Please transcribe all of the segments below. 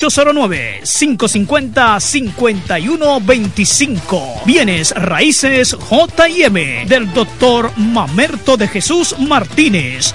809-550-5125. Bienes Raíces JM del doctor Mamerto de Jesús Martínez.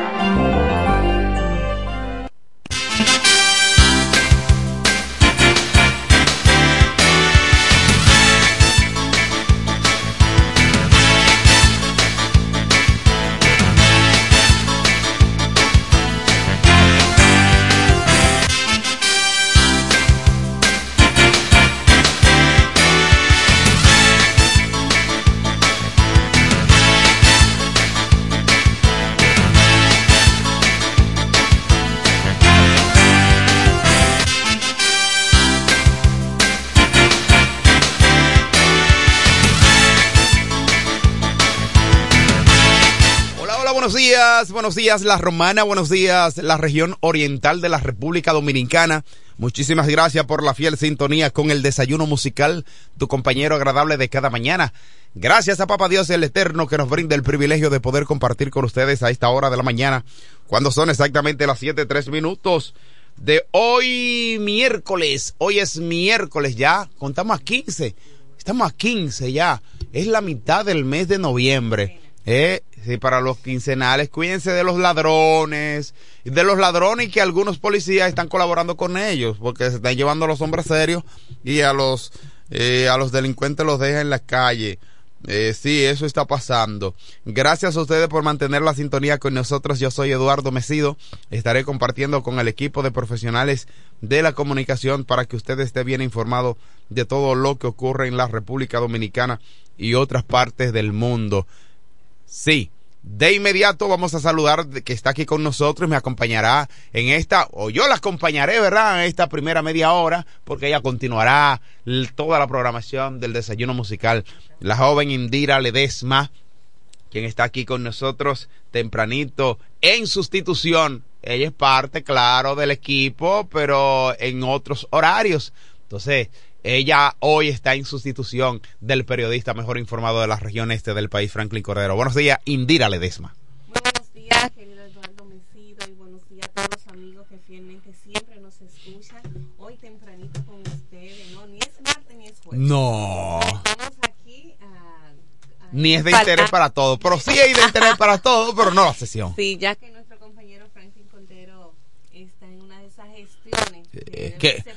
Buenos días la Romana, buenos días la región oriental de la República Dominicana. Muchísimas gracias por la fiel sintonía con el desayuno musical, tu compañero agradable de cada mañana. Gracias a Papa Dios el Eterno que nos brinda el privilegio de poder compartir con ustedes a esta hora de la mañana, cuando son exactamente las siete tres minutos de hoy miércoles. Hoy es miércoles ya, contamos a 15, estamos a 15 ya, es la mitad del mes de noviembre. Eh, sí, para los quincenales, cuídense de los ladrones, de los ladrones y que algunos policías están colaborando con ellos, porque se están llevando a los hombres serios y a los, eh, a los delincuentes los dejan en la calle. Eh, sí, eso está pasando. Gracias a ustedes por mantener la sintonía con nosotros. Yo soy Eduardo Mesido. Estaré compartiendo con el equipo de profesionales de la comunicación para que usted esté bien informado de todo lo que ocurre en la República Dominicana y otras partes del mundo. Sí, de inmediato vamos a saludar que está aquí con nosotros y me acompañará en esta, o yo la acompañaré, ¿verdad? En esta primera media hora, porque ella continuará toda la programación del desayuno musical. La joven Indira Ledesma, quien está aquí con nosotros tempranito en sustitución. Ella es parte, claro, del equipo, pero en otros horarios. Entonces, ella hoy está en sustitución del periodista mejor informado de la región este del país, Franklin Cordero. Buenos días, Indira Ledesma. Buenos días, querido Eduardo Mesido, y buenos días a todos los amigos que fielmente siempre nos escuchan. Hoy tempranito con ustedes, ¿no? Ni es martes ni es jueves. No. Estamos aquí a, a Ni es de interés para todos, pero sí hay de interés para todos, pero no la sesión. Sí, ya que nuestro compañero Franklin Cordero está en una de esas gestiones Eh, que ¿qué?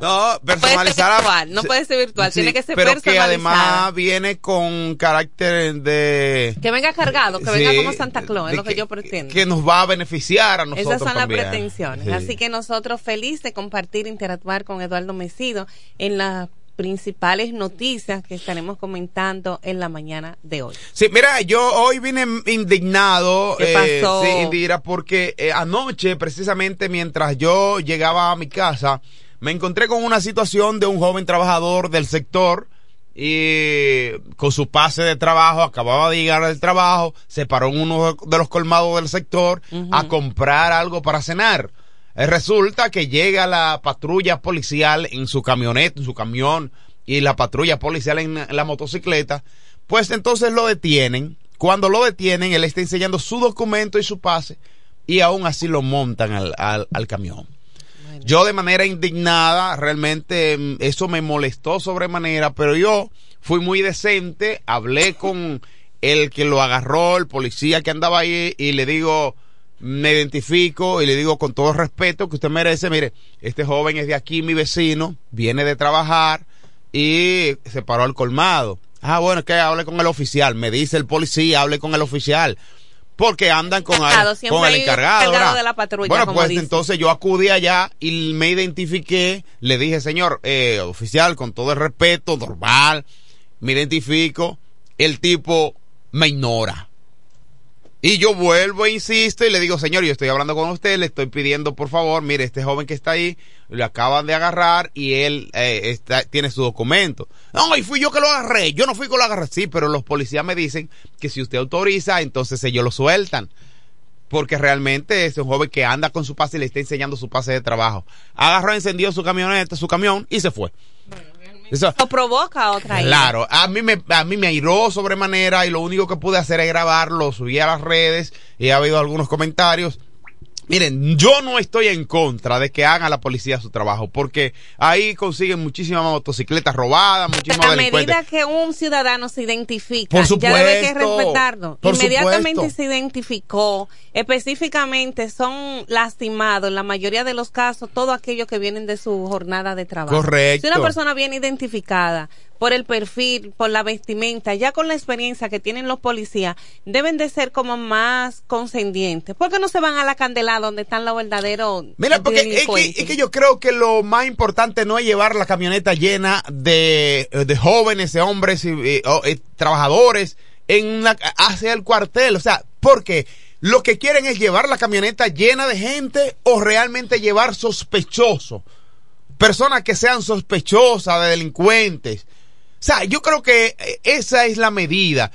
Deben ser personalizadas. No, puede ser virtual, no puede ser virtual, tiene que ser pero que personalizada. además viene con carácter de... Que venga cargado, que venga como Santa Claus, es lo que, yo pretendo. Que nos va a beneficiar a nosotros Esas son también. las pretensiones. Sí. Así que nosotros felices de compartir, interactuar con Eduardo Mesido en las principales noticias que estaremos comentando en la mañana de hoy. Sí, mira, yo hoy vine indignado. ¿Qué eh, pasó? sí, Indira, porque eh, anoche, precisamente mientras yo llegaba a mi casa, me encontré con una situación de un joven trabajador del sector y con su pase de trabajo, acababa de llegar del trabajo, se paró en uno de los colmados del sector a comprar algo para cenar. Eh, resulta que llega la patrulla policial en su camioneta, en su camión, y la patrulla policial en, en la motocicleta, pues entonces lo detienen. Cuando lo detienen, él está enseñando su documento y su pase, y aún así lo montan al, al, al camión. Yo de manera indignada, realmente mm, eso me molestó sobremanera, pero yo fui muy decente, hablé con el que lo agarró, el policía que andaba ahí, y le digo, me identifico y le digo con todo respeto que usted merece, mire, este joven es de aquí, mi vecino, viene de trabajar y se paró al colmado. Ah, bueno, es que hable con el oficial, me dice el policía, hable con el oficial. Porque andan con, con el encargado. de la patrulla, Bueno, como pues entonces yo acudí allá y me identifiqué, le dije, señor, eh, oficial, con todo el respeto, normal, me identifico, el tipo me ignora. Y yo vuelvo e insisto y le digo, señor, yo estoy hablando con usted, le estoy pidiendo por favor, mire, este joven que está ahí, lo acaban de agarrar y él eh, está, tiene su documento. No, y fui yo que lo agarré, yo no fui que lo agarré, sí, pero los policías me dicen que si usted autoriza, entonces ellos lo sueltan. Porque realmente es un joven que anda con su pase y le está enseñando su pase de trabajo. Agarró, encendió su camioneta, su camión y se fue. Eso- O provoca otra ira. Claro, a mí me a mí me airó sobremanera y lo único que pude hacer es grabarlo, subí a las redes y ha habido algunos comentarios. Miren, yo no estoy en contra de que haga la policía su trabajo, porque ahí consiguen muchísimas motocicletas robadas, muchísimos a medida que un ciudadano se identifica, Por ya debe que respetarlo. Inmediatamente supuesto. se identificó, específicamente son lastimados, en la mayoría de los casos, todos aquellos que vienen de su jornada de trabajo. Correcto. Si una persona viene identificada por el perfil, por la vestimenta, ya con la experiencia que tienen los policías, deben de ser como más condescendientes. ¿Por qué no se van a la candela donde están los verdaderos Mira, porque es que, es que yo creo que lo más importante no es llevar la camioneta llena de, de jóvenes, de hombres y eh, eh, trabajadores en una, hacia el cuartel. O sea, porque lo que quieren es llevar la camioneta llena de gente o realmente llevar sospechosos. Personas que sean sospechosas de delincuentes. Sea, yo creo que eh, esa es la medida.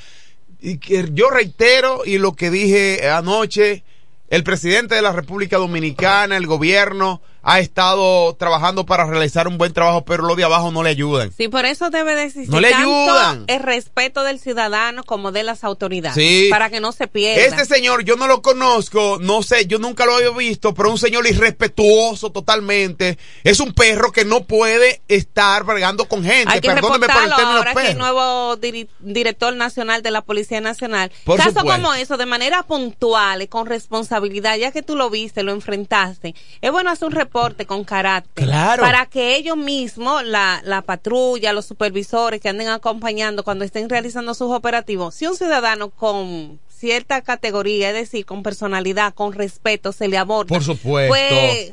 Y que yo reitero y lo que dije anoche, el presidente de la República Dominicana, el gobierno, ha estado trabajando para realizar un buen trabajo, pero los de abajo no le ayudan. Sí, por eso debe de existir No le tanto ayudan. el respeto del ciudadano como de las autoridades. Sí. Para que no se pierda. Este señor, yo no lo conozco, no sé, yo nunca lo había visto, pero un señor irrespetuoso totalmente. Es un perro que no puede estar bregando con gente. hay que Perdóneme por el término ahora que el perro. nuevo director nacional de la Policía Nacional. Por supuesto. como eso, de manera puntual con responsabilidad, ya que tú lo viste, lo enfrentaste, es bueno hacer un reporte con carácter. Claro. Para que ellos mismos, la, la patrulla, los supervisores que anden acompañando cuando estén realizando sus operativos, si un ciudadano con cierta categoría, es decir, con personalidad, con respeto, se le aborda. Por supuesto. Pues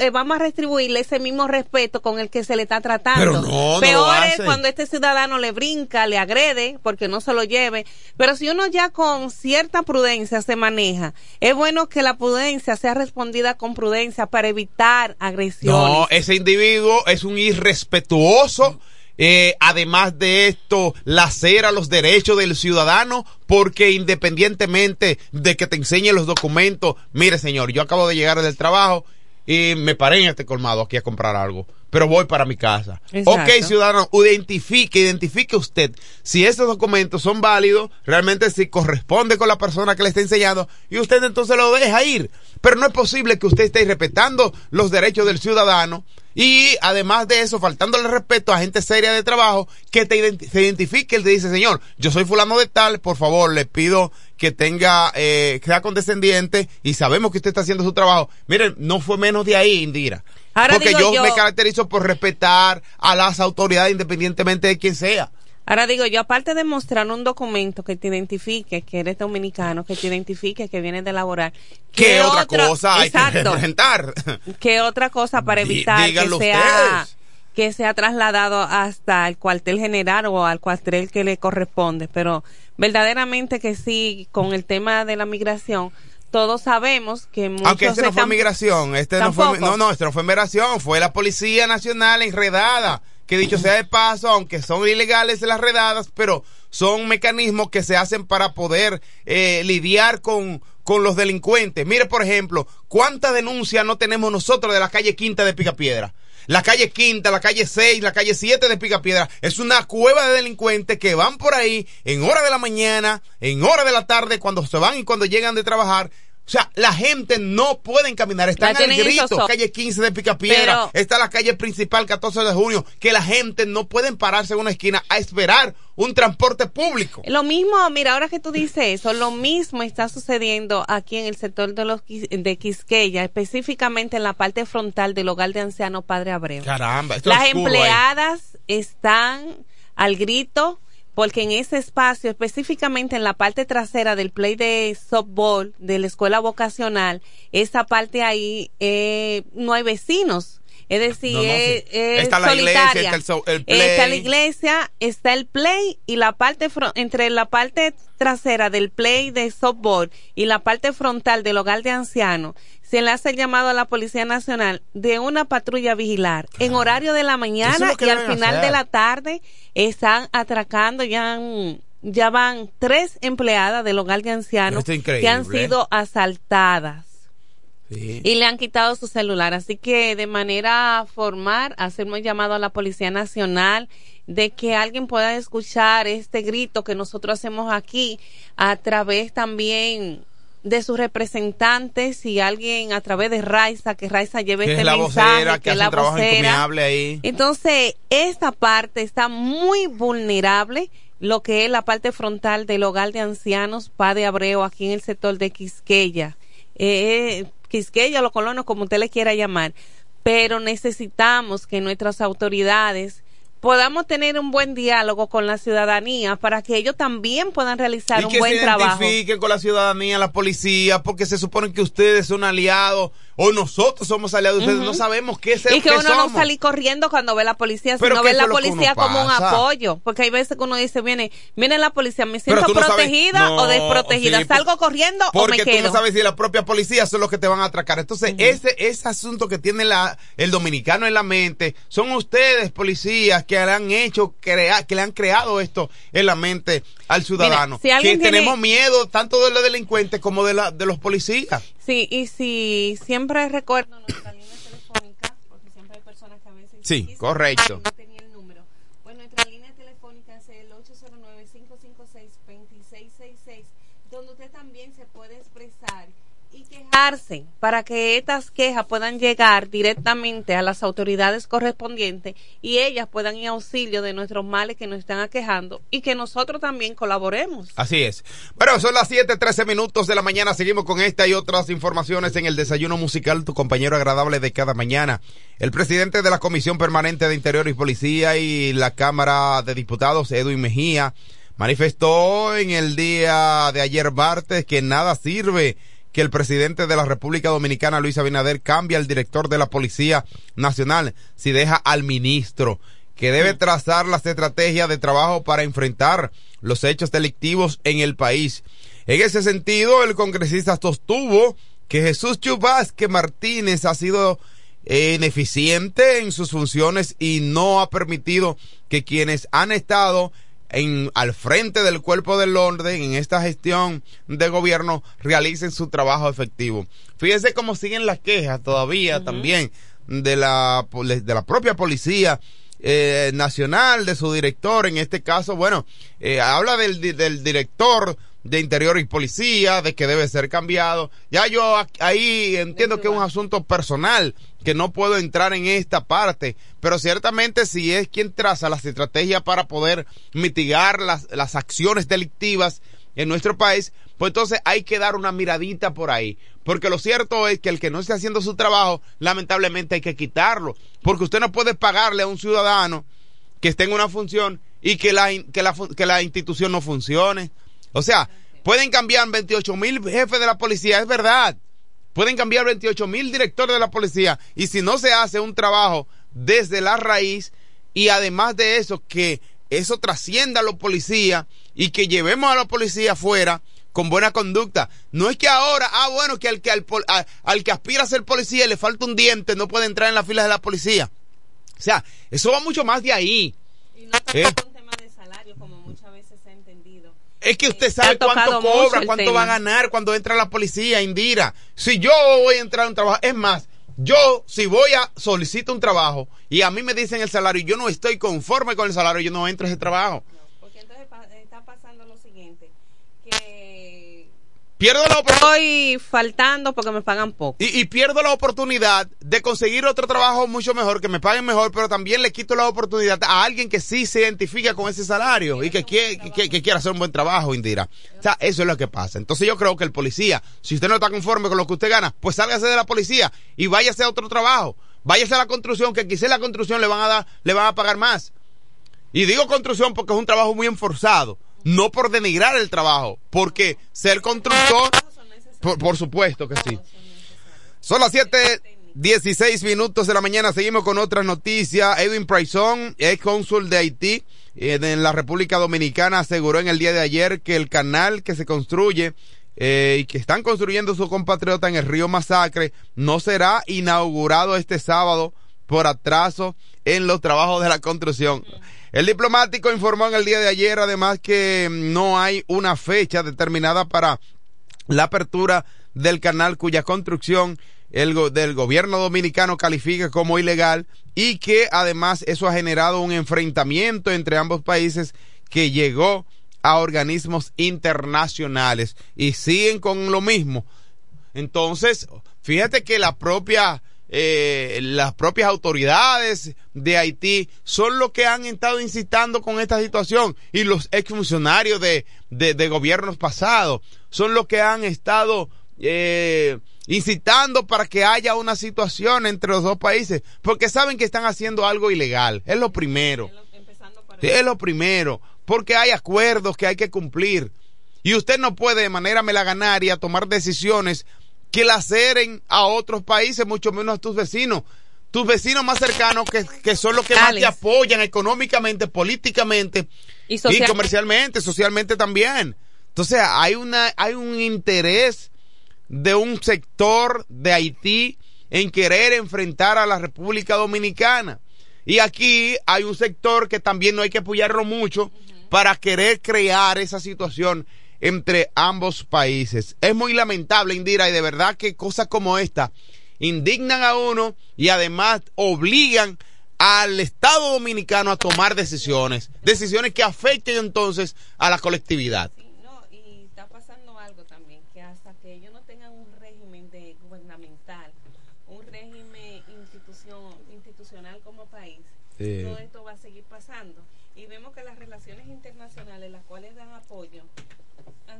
eh, vamos a retribuirle ese mismo respeto con el que se le está tratando. Pero no, no Peor lo es cuando este ciudadano le brinca, le agrede, porque no se lo lleve. Pero si uno ya con cierta prudencia se maneja, es bueno que la prudencia sea respondida con prudencia para evitar agresiones. No, ese individuo es un irrespetuoso. Eh, además de esto, lacera los derechos del ciudadano, porque independientemente de que te enseñe los documentos, mire señor, yo acabo de llegar del trabajo y me paré en este colmado aquí a comprar algo, pero voy para mi casa. Exacto. Ok, ciudadano, identifique, identifique usted si esos documentos son válidos, realmente si corresponde con la persona que le está enseñando, y usted entonces lo deja ir. Pero no es posible que usted esté respetando los derechos del ciudadano y además de eso, faltándole respeto a gente seria de trabajo que te se identifique y te dice, señor, yo soy fulano de tal, por favor, le pido que tenga, eh, sea condescendiente y sabemos que usted está haciendo su trabajo. Miren, no fue menos de ahí, Indira. Ahora porque digo yo, yo- me caracterizo por respetar a las autoridades independientemente de quién sea. Ahora digo yo, aparte de mostrar un documento que te identifique que eres dominicano, que te identifique que vienes de laborar, ¿Qué, otra cosa hay que representar? ¿Qué otra cosa para evitar que sea ustedes. que sea trasladado hasta el cuartel general o al cuartel que le corresponde? Pero verdaderamente que sí, con el tema de la migración, todos sabemos que muchos Aunque este no fue migración, este no fue, no, no, este no fue migración, fue la Policía Nacional enredada. Que dicho sea de paso, aunque son ilegales las redadas, pero son mecanismos que se hacen para poder eh, lidiar con, con los delincuentes. Mire, por ejemplo, ¿cuántas denuncias no tenemos nosotros de la calle Quinta de Picapiedra? La calle Quinta, la calle 6, la calle 7 de Picapiedra es una cueva de delincuentes que van por ahí en hora de la mañana, en hora de la tarde, cuando se van y cuando llegan de trabajar. O sea, la gente no puede caminar. Están La al tienen en grito. zozobra. Calle 15 de Picapiedra. Pero- está la calle principal 14 de junio. Que la gente no puede pararse en una esquina a esperar un transporte público. Lo mismo, mira, ahora que tú dices eso, lo mismo está sucediendo aquí en el sector de los de Quisqueya, específicamente en la parte frontal del hogar de ancianos Padre Abreu. Caramba, esto Las es oscuro ahí. empleadas están al grito porque en ese espacio, específicamente en la parte trasera del play de softball de la escuela vocacional, esa parte ahí eh, no hay vecinos. Es decir, No, no, sí. es, es Está la iglesia, está el so- el Está la play. iglesia, está el play y la parte entre la parte trasera del play de softball y la parte frontal del hogar de ancianos se le hace el llamado a la Policía Nacional de una patrulla vigilar en horario de la mañana es y al final de la tarde están atracando ya han- ya van tres empleadas del hogar de ancianos que han sido asaltadas Sí. y le han quitado su celular. Así que de manera formal hacemos llamado a la Policía Nacional de que alguien pueda escuchar este grito que nosotros hacemos aquí a través también de sus representantes y alguien a través de Raiza, que Raiza lleve Que este es la mensaje, vocera, que hace la un trabajo vocera. encomiable ahí. Entonces, esta parte está muy vulnerable, lo que es la parte frontal del hogar de ancianos Padre Abreu, aquí en el sector de Quisqueya. Eh, Quisqueya, los colonos, como usted le quiera llamar. Pero necesitamos que nuestras autoridades podamos tener un buen diálogo con la ciudadanía para que ellos también puedan realizar y un que buen se trabajo. identifiquen con la ciudadanía, la policía, porque se supone que ustedes son aliados o nosotros somos aliados de ustedes. No sabemos qué, es Y que uno no salí corriendo cuando ve la policía, sino que ve la que policía como un apoyo. Porque hay veces que uno dice, viene, viene la policía, me siento protegida no, o desprotegida. sí, ¿Salgo corriendo o me Porque tú quedo? no sabes si la propia policía son los que te van a atracar. Entonces, ese, ese asunto que tiene la, el dominicano en la mente, son ustedes, policías, que le han hecho, crea, que le han creado esto en la mente al ciudadano. si que tiene- tenemos miedo tanto de los delincuentes como de, la, de los policías. Sí, y si siempre recuerdo nuestra línea telefónica, porque siempre hay personas que a veces... Sí, correcto. "Ay, no tenía el número. Pues nuestra línea telefónica es el 809-556-2666, donde usted también se puede expresar para que estas quejas puedan llegar directamente a las autoridades correspondientes y ellas puedan ir a auxilio de nuestros males que nos están aquejando y que nosotros también colaboremos. Así es. Pero son las 7:13 minutos de la mañana. Seguimos con esta y otras informaciones en el desayuno musical, tu compañero agradable de cada mañana. El presidente de la Comisión Permanente de Interior y Policía y la Cámara de Diputados, Edwin Mejía, manifestó en el día de ayer martes que nada sirve que el presidente de la República Dominicana, Luis Abinader, cambie al director de la Policía Nacional si deja al ministro que debe trazar las estrategias de trabajo para enfrentar los hechos delictivos en el país. En ese sentido, el congresista sostuvo que Jesús Chubasque Martínez ha sido ineficiente en sus funciones y no ha permitido que quienes han estado en, al frente del cuerpo del orden en esta gestión de gobierno realicen su trabajo efectivo. Fíjense cómo siguen las quejas todavía también de la, de la propia policía eh, nacional, de su director, en este caso, bueno, eh, habla del, del director de Interior y Policía, de que debe ser cambiado. Ya yo ahí entiendo que es un asunto personal, que no puedo entrar en esta parte, pero ciertamente si es quien traza las estrategias para poder mitigar las, las acciones delictivas en nuestro país, pues entonces hay que dar una miradita por ahí. Porque lo cierto es que el que no esté haciendo su trabajo, lamentablemente hay que quitarlo. Porque usted no puede pagarle a un ciudadano que esté en una función y que la, que la, que la institución no funcione. O sea, pueden cambiar 28 mil jefes de la policía, es verdad. Pueden cambiar 28 mil directores de la policía. Y si no se hace un trabajo desde la raíz, y además de eso, que eso trascienda a los policías y que llevemos a la policía afuera con buena conducta. No es que ahora, ah, bueno, que al que, al, al que aspira a ser policía le falta un diente, no puede entrar en las filas de la policía. O sea, eso va mucho más de ahí. Y no es ¿Eh? un tema de salario, como muchas veces se ha entendido. Es que usted sabe cuánto cobra, cuánto va a ganar cuando entra la policía, Indira. Si yo voy a entrar a un trabajo, es más, yo, si voy a solicitar un trabajo y a mí me dicen el salario y yo no estoy conforme con el salario, yo no entro a ese trabajo. porque entonces está pasando lo siguiente, que pierdo la oportunidad. Estoy faltando porque me pagan poco. Y, pierdo la oportunidad de conseguir otro trabajo mucho mejor, que me paguen mejor, pero también le quito la oportunidad a alguien que sí se identifica con ese salario y que quiere, que, quiera hacer un buen trabajo, Indira. O sea, eso es lo que pasa. Entonces yo creo que el policía, si usted no está conforme con lo que usted gana, pues sálgase de la policía y váyase a otro trabajo. Váyase a la construcción, que quizás la construcción le van a dar, le van a pagar más. Y digo construcción porque es un trabajo muy enforzado no por denigrar el trabajo, porque ser constructor, por, supuesto que sí. Son las 7, 16 minutos de la mañana, seguimos con otras noticias. Edwin Praison, ex cónsul de Haití eh, en la República Dominicana, aseguró en el día de ayer que el canal que se construye eh, y que están construyendo su compatriota en el río Masacre no será inaugurado este sábado por atraso en los trabajos de la construcción. El diplomático informó en el día de ayer además que no hay una fecha determinada para la apertura del canal cuya construcción el del gobierno dominicano califica como ilegal y que además eso ha generado un enfrentamiento entre ambos países que llegó a organismos internacionales y siguen con lo mismo. Entonces, fíjate que la propia eh, las propias autoridades de Haití son los que han estado incitando con esta situación y los exfuncionarios de, de, gobiernos pasados son los que han estado eh, incitando para que haya una situación entre los dos países porque saben que están haciendo algo ilegal. Es lo primero. Es lo primero porque hay acuerdos que hay que cumplir. Y usted no puede de manera melaganaria tomar decisiones que la ceren a otros países, mucho menos a tus vecinos. Tus vecinos más cercanos que, que son los que más te apoyan económicamente, políticamente y, comercialmente, socialmente también. Entonces hay una, hay un interés de un sector de Haití en querer enfrentar a la República Dominicana. Y aquí hay un sector que también no hay que apoyarlo mucho para querer crear esa situación entre ambos países. Es muy lamentable, Indira, y de verdad que cosas como esta indignan a uno y además obligan al Estado dominicano a tomar decisiones, decisiones que afecten entonces a la colectividad. Sí, no, y está pasando algo también, que hasta que ellos no tengan un régimen de, gubernamental, un régimen institución, institucional como país, va a seguir pasando. Y vemos que las relaciones internacionales, las cuales dan apoyo,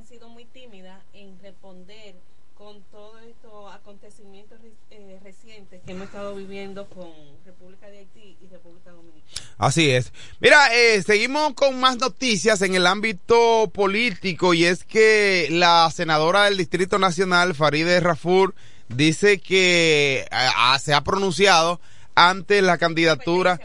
sido muy tímida en responder con todos estos acontecimientos eh, recientes que hemos estado viviendo con República de Haití y República Dominicana. Así es. Mira, eh, seguimos con más noticias en el ámbito político y es que la senadora del Distrito Nacional, Faride Rafur, dice que se ha pronunciado ante la candidatura.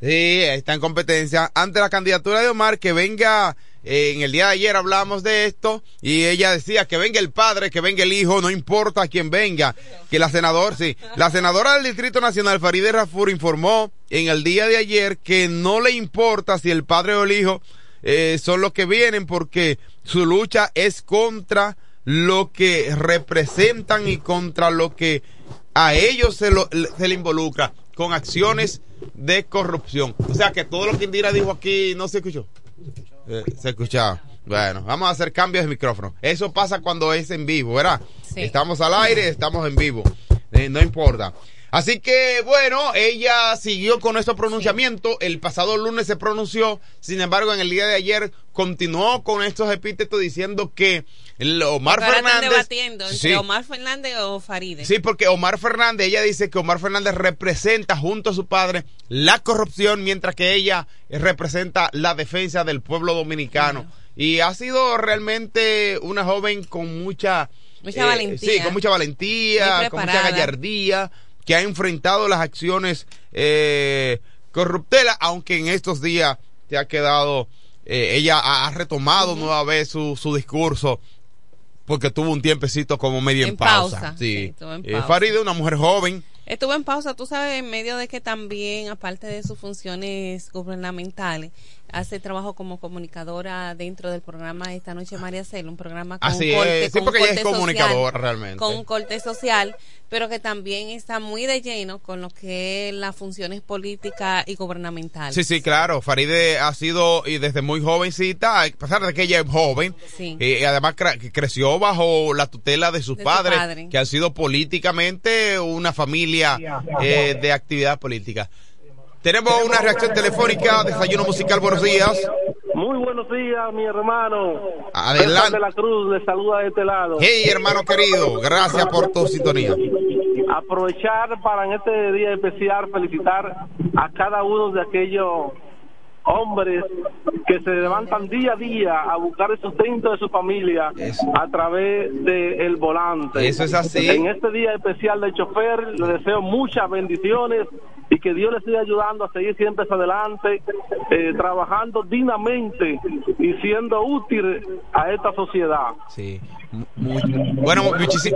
Sí, está en competencia. Ante la candidatura de Omar que venga en el día de ayer hablamos de esto y ella decía que venga el padre, que venga el hijo, no importa quién venga. Que la senadora, sí, la senadora del Distrito Nacional, Farideh Rafur, informó en el día de ayer que no le importa si el padre o el hijo eh, son los que vienen porque su lucha es contra lo que representan y contra lo que a ellos se, lo, se le involucra con acciones de corrupción. O sea que todo lo que Indira dijo aquí no se escuchó. Eh, se escuchaba. Bueno, vamos a hacer cambios de micrófono. Eso pasa cuando es en vivo, ¿verdad? Estamos al aire, estamos en vivo. Eh, no importa. Así que, bueno, ella siguió con estos pronunciamientos. El pasado lunes se pronunció. Sin embargo, en el día de ayer continuó con estos epítetos diciendo que Omar Ahora están Fernández. debatiendo entre Sí. Omar Fernández o Faride. Sí, porque Omar Fernández, ella dice que Omar Fernández representa junto a su padre la corrupción, mientras que ella eh, representa la defensa del pueblo dominicano. Y ha sido realmente una joven con mucha... Mucha valentía. Sí, con mucha valentía, con mucha gallardía, que ha enfrentado las acciones eh, corruptelas, aunque en estos días se ha quedado... eh, ella ha retomado nueva vez su, su discurso porque tuvo un tiempecito como medio en, En pausa. pausa, Sí. sí, Eh, pausa. Faride, una mujer joven. Estuvo en pausa, tú sabes, en medio de que también, aparte de sus funciones gubernamentales, hace trabajo como comunicadora dentro del programa Esta Noche María Cel, un programa con Así un corte, es, sí, con un porque ella es corte comunicadora social, realmente. Con un corte social, pero que también está muy de lleno con lo que es las funciones políticas y gubernamentales. Sí, sí, claro. Faride ha sido, y desde muy jovencita, a pesar de que ella es joven, Sí. eh, además cre- que creció bajo la tutela de sus De su padres, padre. que han sido políticamente una familia eh, de actividad política. Tenemos una reacción telefónica, desayuno musical, buenos días. Muy buenos días, mi hermano. Adelante. De la Cruz le saluda de este lado. Hey, hermano querido, gracias por tu sintonía. Aprovechar para en este día especial felicitar a cada uno de aquellos hombres que se levantan día a día a buscar el sustento de su familia Eso. a través del el volante. Eso es así. En este día especial del chofer le deseo muchas bendiciones y que Dios le siga ayudando a seguir siempre hacia adelante, eh, trabajando dignamente y siendo útil a esta sociedad. Sí. Bueno,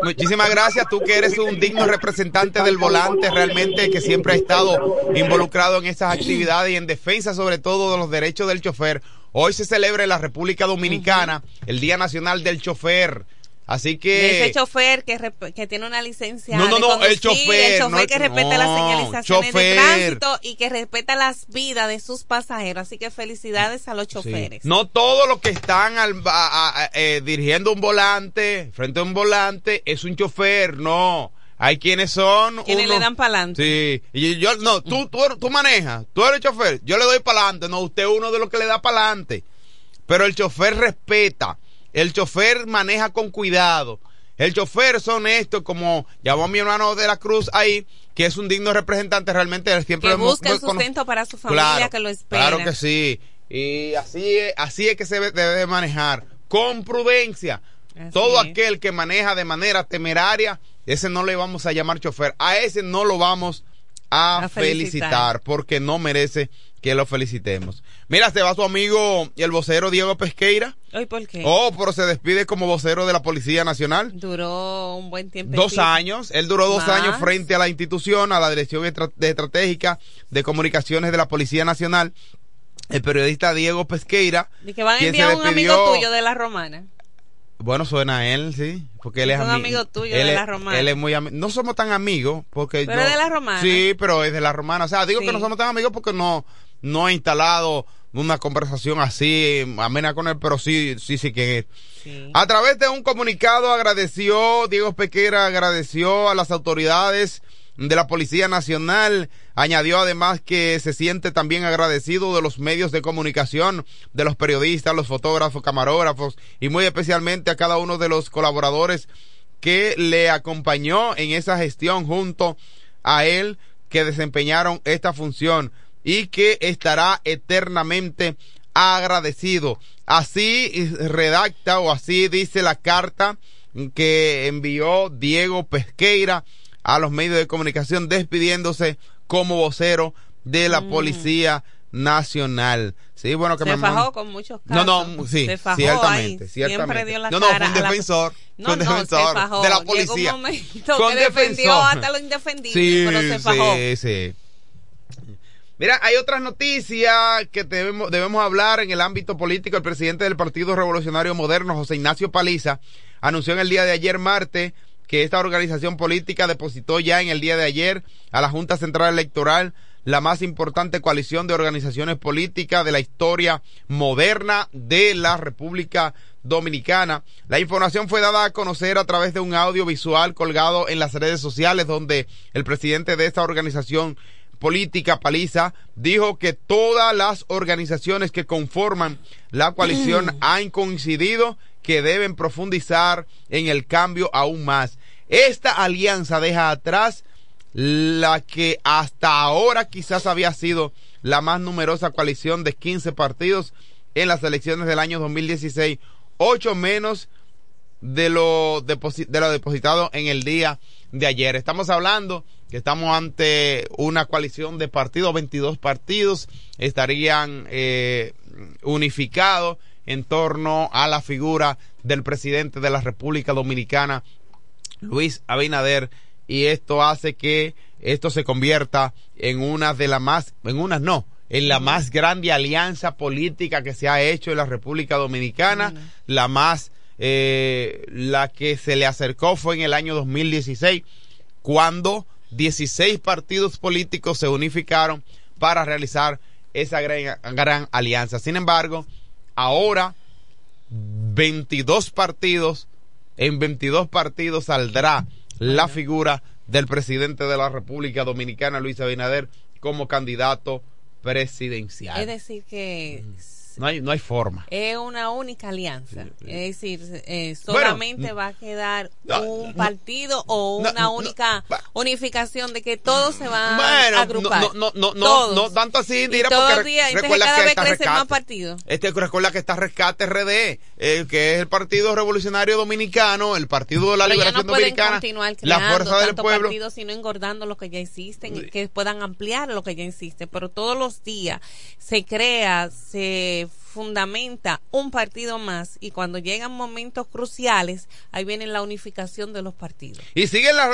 muchísimas gracias. Tú que eres un digno representante del volante, realmente que siempre ha estado involucrado en estas actividades y en defensa sobre todo de los derechos del chofer. Hoy se celebra en la República Dominicana el Día Nacional del Chofer. Así De que... ese chofer que, que tiene una licencia No, no, de no, el chofer, el chofer no- que respeta las señalizaciones chofer. de tránsito y que respeta las vidas de sus pasajeros. Así que felicidades a los Sí. choferes. No todos los que están al- a- a- eh, dirigiendo un volante, frente a un volante, es un chofer, no. Hay quienes son. Quienes unos- le dan pa'lante. Sí. Y yo, no, tú, tú, tú manejas, tú eres chofer, yo le doy para adelante, no, usted es uno de los que le da para adelante. Pero el chofer respeta, el chofer maneja con cuidado. El chofer es honesto, como llamó mi hermano de la Cruz ahí, que es un digno representante, realmente siempre que busca el sustento para su familia que lo espera. Claro que sí. Y así es, así es que se debe de manejar. Con prudencia. Así Todo es. aquel que maneja de manera temeraria, ese no le vamos a llamar chofer. A ese no lo vamos a, A felicitar. felicitar. porque no merece que lo felicitemos. Mira, se va su amigo y el vocero Diego Pesqueira. ¿por qué? Oh, pero se despide como vocero de la Policía Nacional. Duró un buen tiempo. Dos años, él duró dos Más. años frente a la institución, a la Dirección Estratégica de Comunicaciones de la Policía Nacional. El periodista Diego Pesqueira. Y que van a enviar un amigo tuyo de la romana. Bueno, suena a él, sí, porque él es, Es un ami- amigo tuyo él de la Romana. Él es muy ami- no somos tan amigos porque Pero es de la Romana. Sí, pero es de la romana. O sea, digo Sí. que no somos tan amigos porque no no he instalado una conversación así amena con él, pero sí sí sí que es. Sí. A través de un comunicado agradeció, Diego Pequera agradeció a las autoridades de la Policía Nacional, añadió además que se siente también agradecido de los medios de comunicación, de los periodistas, los fotógrafos, camarógrafos y muy especialmente a cada uno de los colaboradores que le acompañó en esa gestión junto a él que desempeñaron esta función y que estará eternamente agradecido. Así redacta o así dice la carta que envió Diego Pesqueira a los medios de comunicación despidiéndose como vocero de la Policía Nacional. Sí, bueno, que Mm. Se me fajó con muchos No, casos. no, sí, Se fajó ciertamente, ahí. ciertamente. Siempre dio la no, no, fue un a la- defensor, No, un no, se defensor fajó. de la Llegó un policía. momento que defendió defensor. hasta lo indefendible, Sí, pero se fajó. sí, sí. Mira, hay otras noticias que debemos, debemos hablar en el ámbito político. El presidente del Partido Revolucionario Moderno, José Ignacio Paliza, anunció en el día de ayer martes que esta organización política depositó ya en el día de ayer a la Junta Central Electoral la más importante coalición de organizaciones políticas de la historia moderna de la República Dominicana. La información fue dada a conocer a través de un audiovisual colgado en las redes sociales donde el presidente de esta organización política Paliza dijo que todas las organizaciones que conforman la coalición han coincidido que deben profundizar en el cambio aún más. Esta alianza deja atrás la que hasta ahora quizás había sido la más numerosa coalición de 15 partidos en las elecciones del año 2016, ocho menos de lo, de lo depositado en el día de ayer. Estamos hablando que estamos ante una coalición de partidos, 22 partidos estarían eh, unificados en torno a la figura del presidente de la República Dominicana, Luis Abinader, y esto hace que esto se convierta en una de las más, en una no, en la más grande alianza política que se ha hecho en la República Dominicana, la más, eh, la que se le acercó fue en el año 2016, cuando 16 partidos políticos se unificaron para realizar esa gran, gran alianza. Sin embargo, ahora 22 partidos, en 22 partidos saldrá la figura del presidente de la República Dominicana, Luis Abinader, como candidato presidencial. Es decir, que no hay, no hay forma. Es una única alianza. Es decir, eh, solamente va a quedar un partido o una única unificación de que todos se van a agrupar. No, no, no, no, tanto así, dirá, porque recuerda cada que vez crecen más partidos. Este, recuerda que está Rescate RD, eh, que es el Partido Revolucionario Dominicano, el Partido de la Liberación Dominicana, la Fuerza del Pueblo. partidos, sino engordando lo que ya existen y que puedan ampliar lo que ya existe. Pero todos los días se crea, se fundamenta un partido más y cuando llegan momentos cruciales, ahí viene la unificación de los partidos. Y siguen las,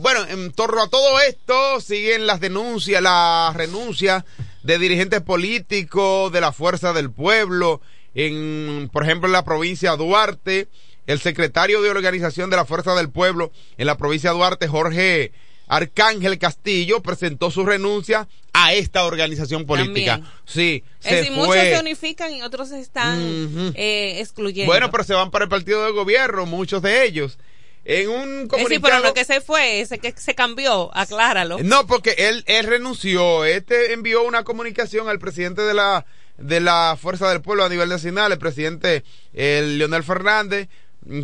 bueno, en torno a todo esto, siguen las denuncias, la renuncia de dirigentes políticos de la Fuerza del Pueblo, en, por ejemplo, en la provincia de Duarte, el secretario de organización de la Fuerza del Pueblo en la provincia de Duarte, Jorge Arcángel Castillo presentó su renuncia a esta organización política. Sí, se muchos se unifican y otros se están eh, excluyendo. Bueno, pero se van para el partido de gobierno, muchos de ellos. En un comunicado... Sí, pero lo que se fue, ese que se cambió, acláralo. No, porque él, él renunció. Este envió una comunicación al presidente de la de la Fuerza del Pueblo a nivel nacional, el presidente el Leonel Fernández,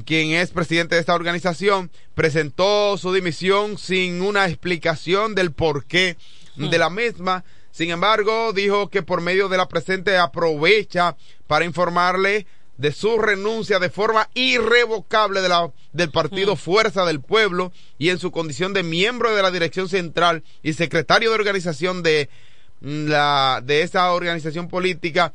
quien es presidente de esta organización, presentó su dimisión sin una explicación del porqué de la misma. Sin embargo, dijo que por medio de la presente aprovecha para informarle de su renuncia de forma irrevocable de la, del partido Fuerza del Pueblo y en su condición de miembro de la dirección central y secretario de organización de la de esa organización política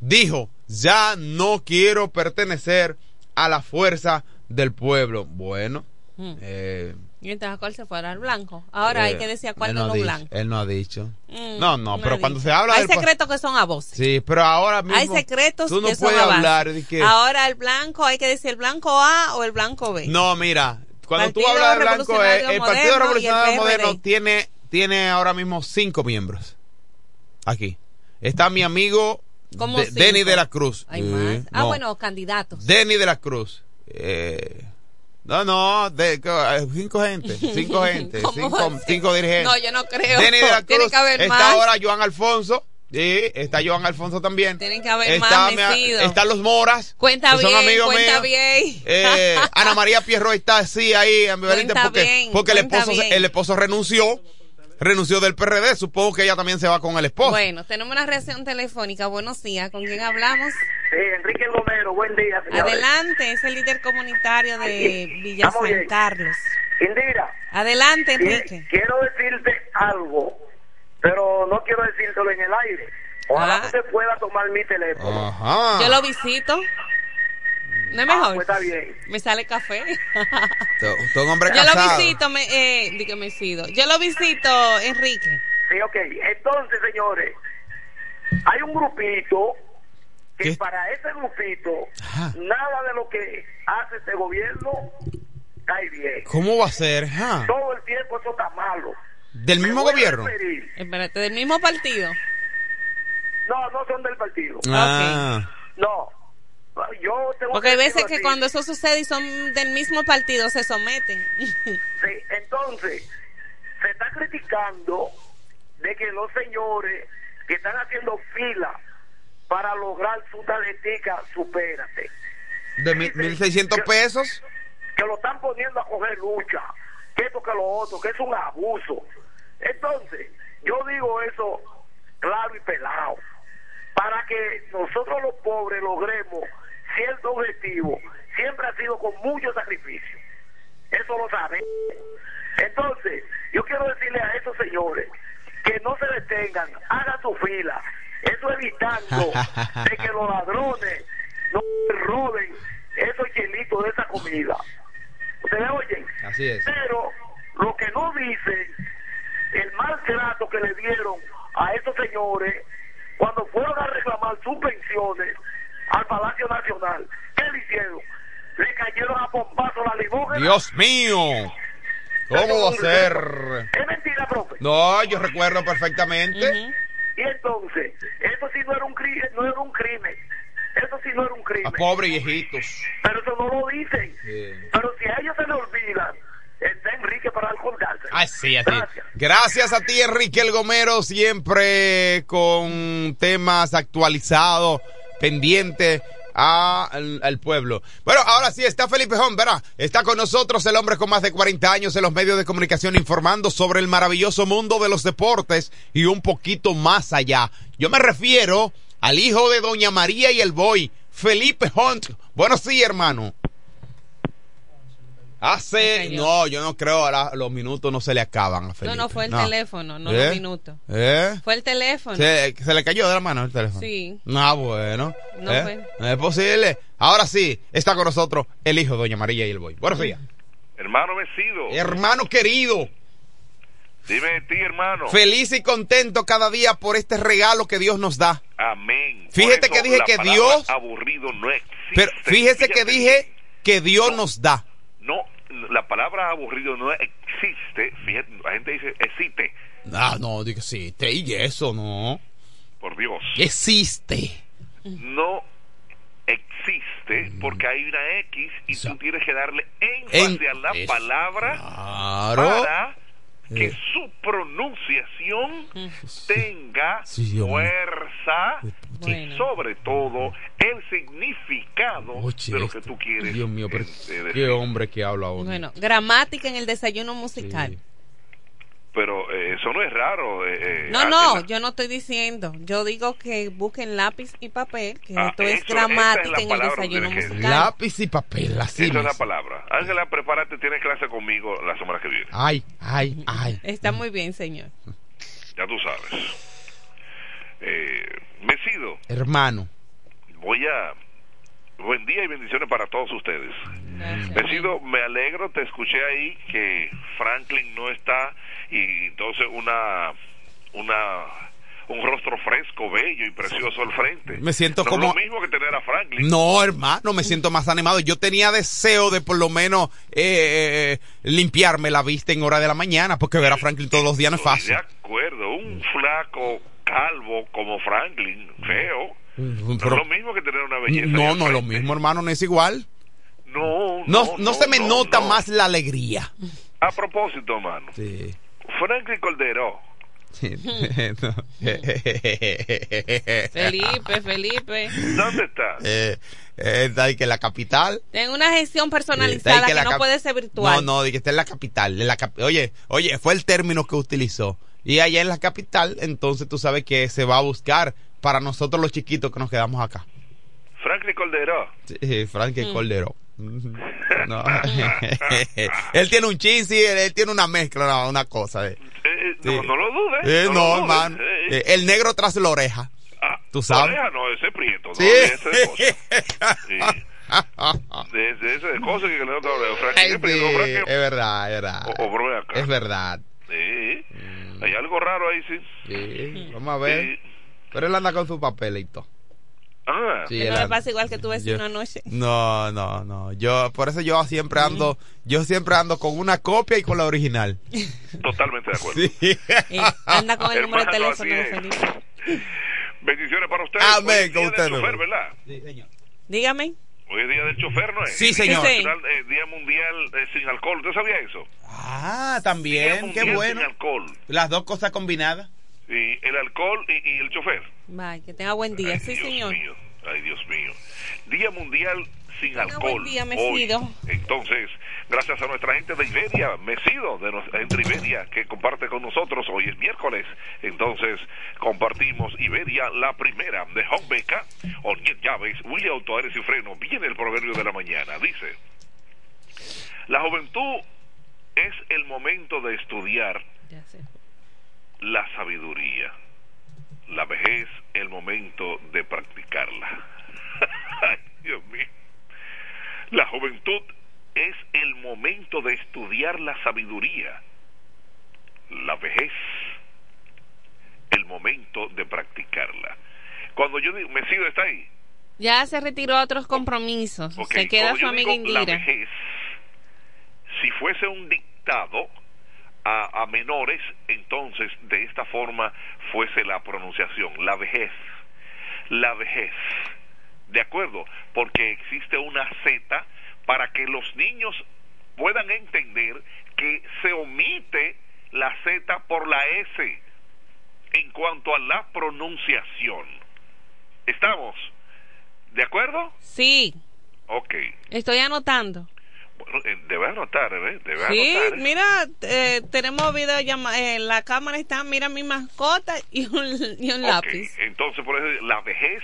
dijo ya no quiero pertenecer a la fuerza del pueblo. Bueno, hmm. eh, y entonces, ¿cuál se fuera? ¿Al blanco? Ahora hay eh, que decir cuál no es blanco. Él no ha dicho. Hmm, no, no, pero cuando se habla. Hay secretos que son a voz. Sí, pero ahora mismo. Hay secretos tú no que puedes son a hablar de que. Ahora el blanco, hay que decir el blanco A o el blanco B. No, mira, cuando tú hablas de blanco, el Partido Revolucionario Moderno tiene, tiene ahora mismo cinco miembros. Aquí. Está mi amigo Denny de la Cruz. Hay más. Ah, bueno, candidatos. Denny de la Cruz. Eh, no, no, de, eh, cinco gente, cinco gente, cinco, cinco, dirigentes. No, yo no creo. Denny de la Cruz. Tiene que haber está ahora Joan Alfonso. Sí, está Joan Alfonso también. Tienen que haber está, más Están los Moras. Cuenta bien, son amigos cuenta bien. Eh, Ana María Pierro está así ahí, ambivalente, porque, porque el esposo, el esposo renunció renunció del PRD. Supongo que ella también se va con el esposo. Bueno, tenemos una reacción telefónica. Buenos días. ¿Con quién hablamos? Sí, Enrique Gomero. Buen día, Adelante, es el líder comunitario de Villa San Carlos. Indira. Adelante, Enrique. Quiero decirte algo, pero no quiero decírtelo en el aire. Ojalá ah. que se pueda tomar mi teléfono. Ajá. Yo lo visito. No es mejor. Ah, pues está bien. Me sale café. Tú, un hombre Yo lo visito, me, eh, me sido. Yo lo visito, Enrique. Sí, ok. Entonces, señores, hay un grupito que para ese grupito nada de lo que hace este gobierno cae bien. ¿Cómo va a ser? Todo el tiempo eso está malo. ¿Del mismo gobierno? Espérate, ¿del mismo partido? No, no son del partido. Ah. No, yo tengo Porque hay veces que cuando eso sucede y son del mismo partido, se someten. Sí, entonces, se está criticando de que los señores que están haciendo fila para lograr su tarjetica, supérate, ¿De mil- 1.600 pesos? que lo están poniendo a coger lucha, que esto, que lo otro, que es un abuso. Entonces, yo digo eso claro y pelado, para que nosotros los pobres logremos cierto objetivo, siempre ha sido con mucho sacrificio. Eso lo saben. Entonces, yo quiero decirle a esos señores que no se detengan, hagan su fila. Eso evitando de que los ladrones no roben esos chelitos de esa comida. ¿Ustedes oyen? Así es. Pero lo que no dicen, el maltrato que le dieron a esos señores cuando fueron a reclamar sus pensiones al Palacio Nacional, ¿qué le hicieron? Le cayeron a pompazo la limón. Dios mío. ¿Cómo va a ser? Es mentira, profe. No, yo recuerdo perfectamente. Y entonces, eso sí no era un crimen, no era un crimen. Eso sí no era un A crimen. pobres viejitos. Pero eso no lo dicen. Pero si a ellos se les olvida, está Enrique para acordarse. Así, así. Gracias a ti, Enrique El Gomero, siempre con temas actualizados, pendientes a- al, pueblo. Bueno, ahora sí está Felipe Jón, ¿verdad? Está con nosotros el hombre con más de 40 años en los medios de comunicación informando sobre el maravilloso mundo de los deportes y un poquito más allá. Yo me refiero al hijo de Doña María y el Boy, Felipe Hunt. Bueno, sí, hermano. Hace, no, yo no creo, ahora los minutos no se le acaban a No, Felipe. no, fue el teléfono, no ¿Eh? los minutos. ¿Eh? Fue el teléfono. Se, se le cayó de la mano el teléfono. Sí. Ah, bueno. No ¿Eh? fue. No es posible. Ahora sí, está con nosotros el hijo de Doña María y el Boy. Buenos días. Hermano vencido. Hermano querido, Dime de ti, hermano. feliz y contento cada día por este regalo que Dios nos da. Amén. Fíjate que dije la que Dios- Aburrido no existe. Pero fíjese que dije que Dios nos da. No, la palabra aburrido no existe. Fíjate, la gente dice existe. Ah, no, digo existe. Y eso no. Por Dios. Existe. No existe porque hay una X y tú tienes que darle En- énfasis a la es- palabra Claro. para que Eh. su pronunciación tenga Sí, fuerza Bueno. y sobre todo el significado Oye, de lo esto. que tú quieres. Dios mío, pero qué hombre que habla hoy. Bueno, gramática en el desayuno musical. Pero eh, eso no es raro. eh, eh, No, no, yo no estoy diciendo. Yo digo que busquen lápiz y papel, que Ah, esto es eso- gramática en el desayuno que- musical. Lápiz y papel, así Esa es la palabra. Ángela, prepárate, tienes clase conmigo la semana que viene. Ay, ay, ay. Está muy bien, señor. Ya tú sabes. Eh, Mesido, Hermano. voy a... Buen día y bendiciones para todos ustedes. Mesido, me alegro, te escuché ahí que Franklin no está y entonces una... una un rostro fresco, bello y precioso al frente. Me siento no como- es lo mismo que tener a Franklin. No, hermano, me siento más animado. Yo tenía deseo de por lo menos eh, eh, limpiarme la vista en hora de la mañana, porque ver a Franklin todos los días no es fácil. De acuerdo, un flaco calvo como Franklin, feo. No Pero- es lo mismo que tener una belleza. no, no es lo mismo, hermano, no es igual. No, No, no, se me no, nota no. más la alegría. A propósito, mano, Sí. Franklin Cordero, Felipe, Felipe. ¿dónde está? eh, eh, está ahí que en la capital. Tengo una gestión personalizada que, no cap- puede ser virtual. No, no, que está en la capital. en la cap- oye, oye, fue el término que utilizó. Y allá en la capital, entonces tú sabes que se va a buscar para nosotros los chiquitos que nos quedamos acá. Franklin Cordero. Sí, Frankie Mm. Cordero. No. él tiene un chin, sí, él, él tiene una mezcla, una cosa. eh. Eh, Sí. no, no lo dudes. Eh, no, hermano. El negro tras la oreja. ah, tú sabes. oreja, no, ese prieto. No, Sí. ese de. Sí. De, de ese de cosas que le da es verdad, es verdad. O, o bro, acá. Es verdad. Sí. Hay algo raro ahí, sí. Sí, vamos a ver. Pero él anda con su papelito. Ah, Sí, no me pasa igual que tu vecino Yo- anoche. No, no, no. Yo, por eso yo siempre ando, yo siempre ando con una copia y con la original. totalmente de acuerdo. Sí. Anda con el número de teléfono de. Felipe. Bendiciones para usted. Amén, con usted. ¿verdad? Dígame. Hoy es día del chofer, ¿no es? Sí, señor. Eh, día mundial eh, sin alcohol. ¿Usted sabía eso? Ah, también, qué bueno. Sin alcohol. Las dos cosas combinadas. Sí, el alcohol y, y el chofer. Bye, que tenga buen día. Ay, Sí, Dios señor. mío. Ay, Dios mío. Día mundial sin Tenga alcohol. buen día. Mesido. Entonces, gracias a nuestra gente de Iberia, Mesido, de nuestra gente de Iberia, que comparte con nosotros. Hoy es miércoles. Entonces, compartimos Iberia, la primera de Home Beca, Oniet Llaves, William Autoares y Freno. Viene el proverbio de la mañana. Dice: La juventud es el momento de estudiar Ya sé. La sabiduría. La vejez, el momento de practicarla. Ay, Dios mío. La juventud es el momento de estudiar la sabiduría. La vejez, el momento de practicarla. Cuando yo digo, Mesido está ahí. Ya se retiró a otros compromisos. Se queda cuando su amiga digo La Indira. vejez, si fuese un dictado a, a menores, entonces de esta forma fuese la pronunciación, la vejez, la vejez. ¿De acuerdo? Porque existe una Z para que los niños puedan entender que se omite la Z por la S en cuanto a la pronunciación. ¿Estamos? ¿De acuerdo? Sí, Ok. estoy anotando. Eh, debe anotar, ¿eh? Debe Sí, anotar. ¿eh? mira, eh, tenemos videollamada, eh, la cámara está, mira mi mascota y un, y un Ok, lápiz. Entonces, por eso, la vejez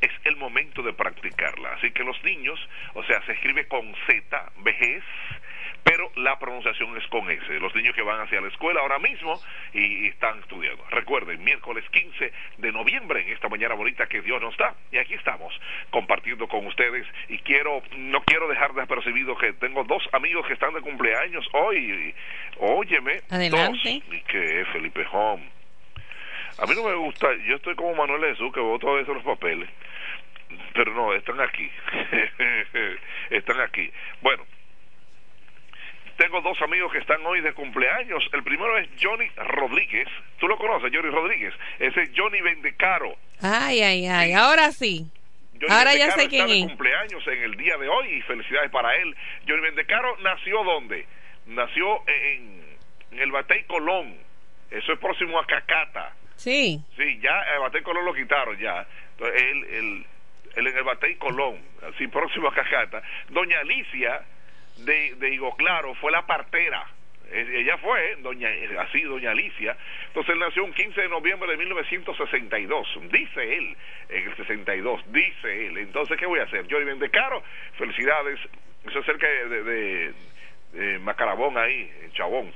es el momento de practicarla. Así que los niños, o sea, se escribe con Z, vejez, pero la pronunciación es con S. Los niños que van hacia la escuela ahora mismo y, y están estudiando. Recuerden, miércoles 15 de noviembre, en esta mañana bonita que Dios nos da. Y aquí estamos, compartiendo con ustedes. Y quiero, no quiero dejar desapercibido que tengo dos amigos que están de cumpleaños hoy. Óyeme, Adelante. dos. Y que es Felipe Home. A mí no me gusta, yo estoy como Manuel Jesús, que voto a veces los papeles. Pero no, están aquí. están aquí. Bueno, tengo dos amigos que están hoy de cumpleaños. El primero es Johnny Rodríguez. ¿Tú lo conoces, Johnny Rodríguez? Ese es Johnny Vendecaro. Ay, ay, ay, ahora sí. Johnny Ahora ya sé quién está de cumpleaños en el día de hoy y felicidades para él. Johnny Vendecaro nació ¿dónde? Nació en, en el Batey Colón. Eso es próximo a Cacata. Sí. Sí, ya el Batey Colón lo quitaron ya. Entonces, él, él, él en el Batey Colón, así próximo a Cacata. Doña Alicia de, de Higo Claro fue la partera. Ella fue, doña, así, doña Alicia. Entonces él nació un 15 de noviembre de 1962. Dice él, en el 62, dice él. Entonces, ¿qué voy a hacer? Johnny Vendecaro, felicidades. Eso es cerca de, de, Macarabón ahí, en Chabón.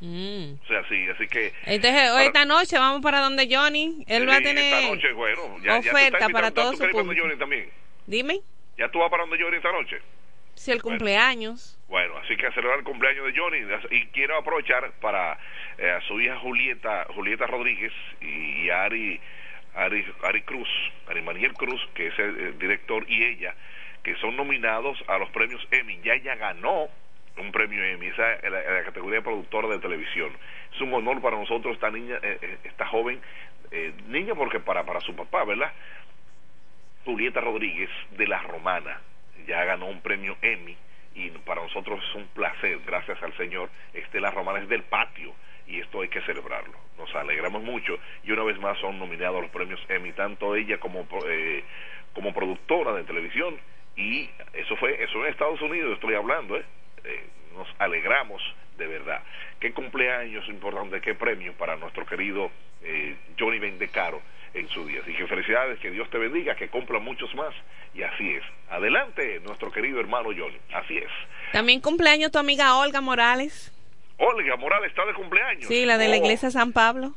Mm. O sea, sí, así que... Entonces, hoy esta noche vamos para donde Johnny. Él va a tener esta noche, bueno, ya, oferta para todo ¿tú su público. Johnny también? Dime, ¿Ya tú vas para donde Johnny esta noche? Si el cumpleaños. Bueno, así que a celebrar el cumpleaños de Johnny y quiero aprovechar para eh, a su hija Julieta Julieta Rodríguez y Ari Ari, Ari Cruz, Ari Maniel Cruz, que es el, el director y ella que son nominados a los premios Emmy. Ya ella ganó un premio Emmy, esa es la, la categoría de productora de televisión. Es un honor para nosotros esta niña, eh, eh, esta joven eh, niña porque para para su papá, ¿verdad? Julieta Rodríguez de La Romana. Ya ganó un premio Emmy y para nosotros es un placer, gracias al Señor, este La Romana es del patio y esto hay que celebrarlo. Nos alegramos mucho y una vez más son nominados los premios Emmy, tanto ella como, eh, como productora de televisión y eso fue, eso en Estados Unidos estoy hablando, ¿eh? Eh, nos alegramos de verdad. Qué cumpleaños importante, qué premio para nuestro querido eh, Johnny Vendecaro en su día. Así que felicidades, que Dios te bendiga, que cumpla muchos más. Y así es. Adelante, nuestro querido hermano Johnny. Así es. También cumpleaños tu amiga Olga Morales. Olga Morales está de cumpleaños. Sí, la de la Oh. iglesia San Pablo.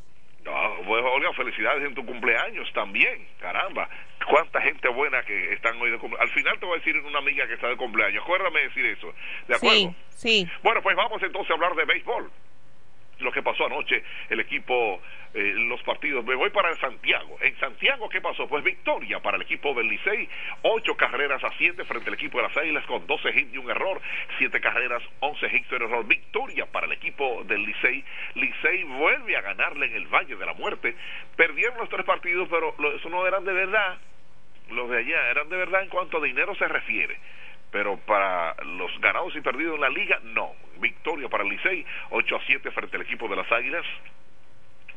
Ah, pues, Olga, felicidades en tu cumpleaños también. Caramba, cuánta gente buena que están hoy de cumpleaños. Al final te voy a decir una amiga que está de cumpleaños. Acuérdame decir eso. ¿De acuerdo? Sí, sí. Bueno, pues vamos entonces a hablar de béisbol. Lo que pasó anoche, el equipo, eh, los partidos. Me voy para Santiago. En Santiago, ¿qué pasó? Pues victoria para el equipo del Licey. Ocho carreras a siete frente al equipo de las Águilas con 12 hits y un error. Siete carreras, 11 hits y un error. Victoria para el equipo del Licey. Licey vuelve a ganarle en el Valle de la Muerte. Perdieron los tres partidos, pero eso no eran de verdad. los de allá eran de verdad en cuanto a dinero se refiere pero para los ganados y perdidos en la liga, no. Victoria para el Licey, 8 a 7 frente al equipo de las Águilas.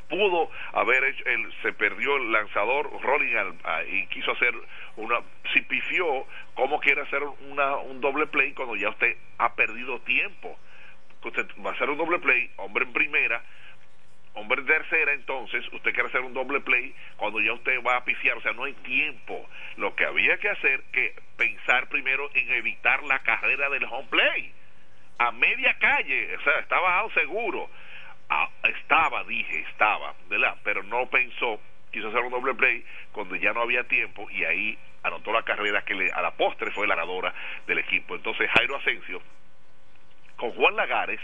Pudo haber hecho, se perdió el lanzador Rolling al- a- y quiso hacer una, si pifió, ¿cómo quiere hacer una, un doble play cuando ya usted ha perdido tiempo? Usted va a hacer un doble play, hombre en primera, hombre en tercera, entonces usted quiere hacer un doble play cuando ya usted va a pifiar, o sea, no hay tiempo. Lo que había que hacer que pensar primero en evitar la carrera del home play. A media calle, o sea, estaba seguro. Ah, estaba, dije, estaba, ¿verdad? Pero no pensó, quiso hacer un doble play cuando ya no había tiempo y ahí anotó la carrera que le, a la postre fue la ganadora del equipo. Entonces Jairo Asensio con Juan Lagares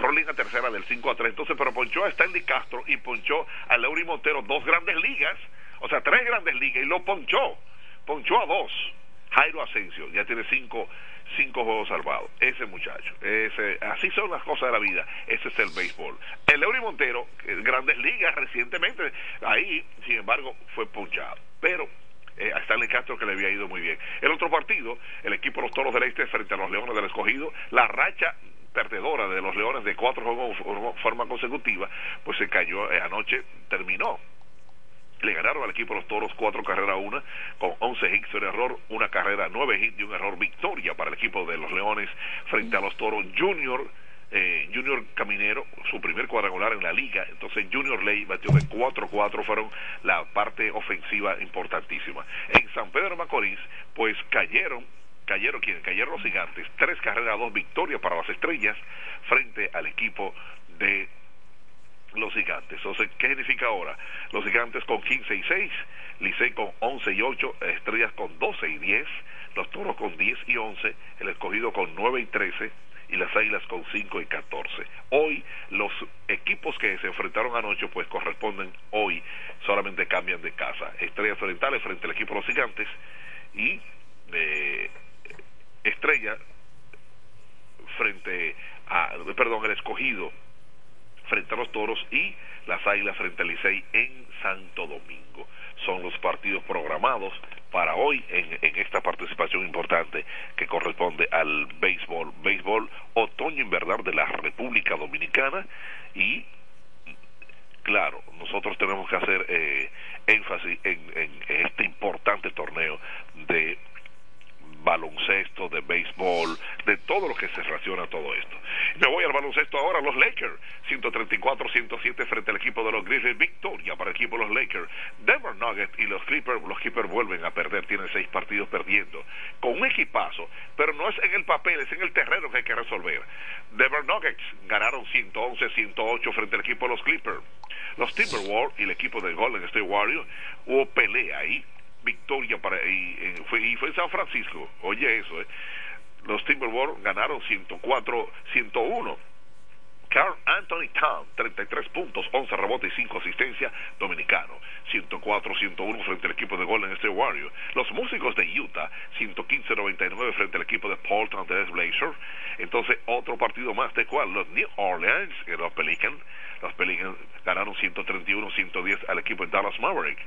Rolling a tercera del 5 a 3. Entonces, pero ponchó a Stanley Castro y ponchó a Leury Montero, dos grandes ligas, o sea, tres grandes ligas, y lo ponchó. Ponchó a dos. Jairo Asensio ya tiene cinco, cinco juegos salvados. Ese muchacho. Ese, así son las cosas de la vida. Ese es el béisbol. El Leury Montero, eh, grandes ligas recientemente, ahí, sin embargo, fue ponchado. Pero eh, a Stanley Castro que le había ido muy bien. El otro partido, el equipo de los Toros del Este frente a los Leones del Escogido, la racha perdedora de los Leones de cuatro juegos de forma consecutiva, pues se cayó eh, anoche, terminó. Le ganaron al equipo de los Toros cuatro carreras a una, con 11 hits en error, una carrera, nueve hits y un error, victoria para el equipo de los Leones frente a los Toros. Junior eh, Junior Caminero, su primer cuadrangular en la liga, entonces Junior Ley batió de 4-4, fueron la parte ofensiva importantísima. En San Pedro Macorís, pues cayeron, cayeron quienes, cayeron los gigantes, tres carreras, dos victorias para las estrellas frente al equipo de los gigantes. Entonces, ¿qué significa ahora? Los gigantes con 15 y 6, Licey con 11 y 8, Estrellas con 12 y 10, los toros con 10 y 11, el escogido con 9 y 13 y las águilas con 5 y 14. Hoy los equipos que se enfrentaron anoche pues corresponden hoy, solamente cambian de casa. Estrellas Orientales frente al equipo de los gigantes y eh, Estrella frente a, perdón, el escogido frente a los toros y las águilas frente al Licey en Santo Domingo. Son los partidos programados para hoy en, en, esta participación importante que corresponde al béisbol, béisbol otoño invernal de la República Dominicana y claro, nosotros tenemos que hacer eh, énfasis en, en, en este importante torneo de baloncesto, de béisbol, de todo lo que se relaciona todo esto. Me voy al baloncesto ahora, los Lakers, 134-107 frente al equipo de los Grizzlies, victoria para el equipo de los Lakers. Denver Nuggets y los Clippers, los Clippers vuelven a perder, tienen seis partidos perdiendo, con un equipazo, pero no es en el papel, es en el terreno que hay que resolver. Denver Nuggets ganaron 111-108 frente al equipo de los Clippers. Los Timberwolves y el equipo de Golden State Warriors, hubo pelea ahí, victoria para y, y, fue, y fue San Francisco. Oye eso, eh. los Timberwolves ganaron 104-101. Carl Anthony Town, 33 puntos, 11 rebotes y 5 asistencias, dominicano. 104-101 frente al equipo de Golden State Warriors. Los músicos de Utah, 115-99 frente al equipo de Portland de Blazers. Entonces, otro partido más de cual los New Orleans, que los Pelicans, los Pelicans ganaron 131-110 al equipo de Dallas Maverick.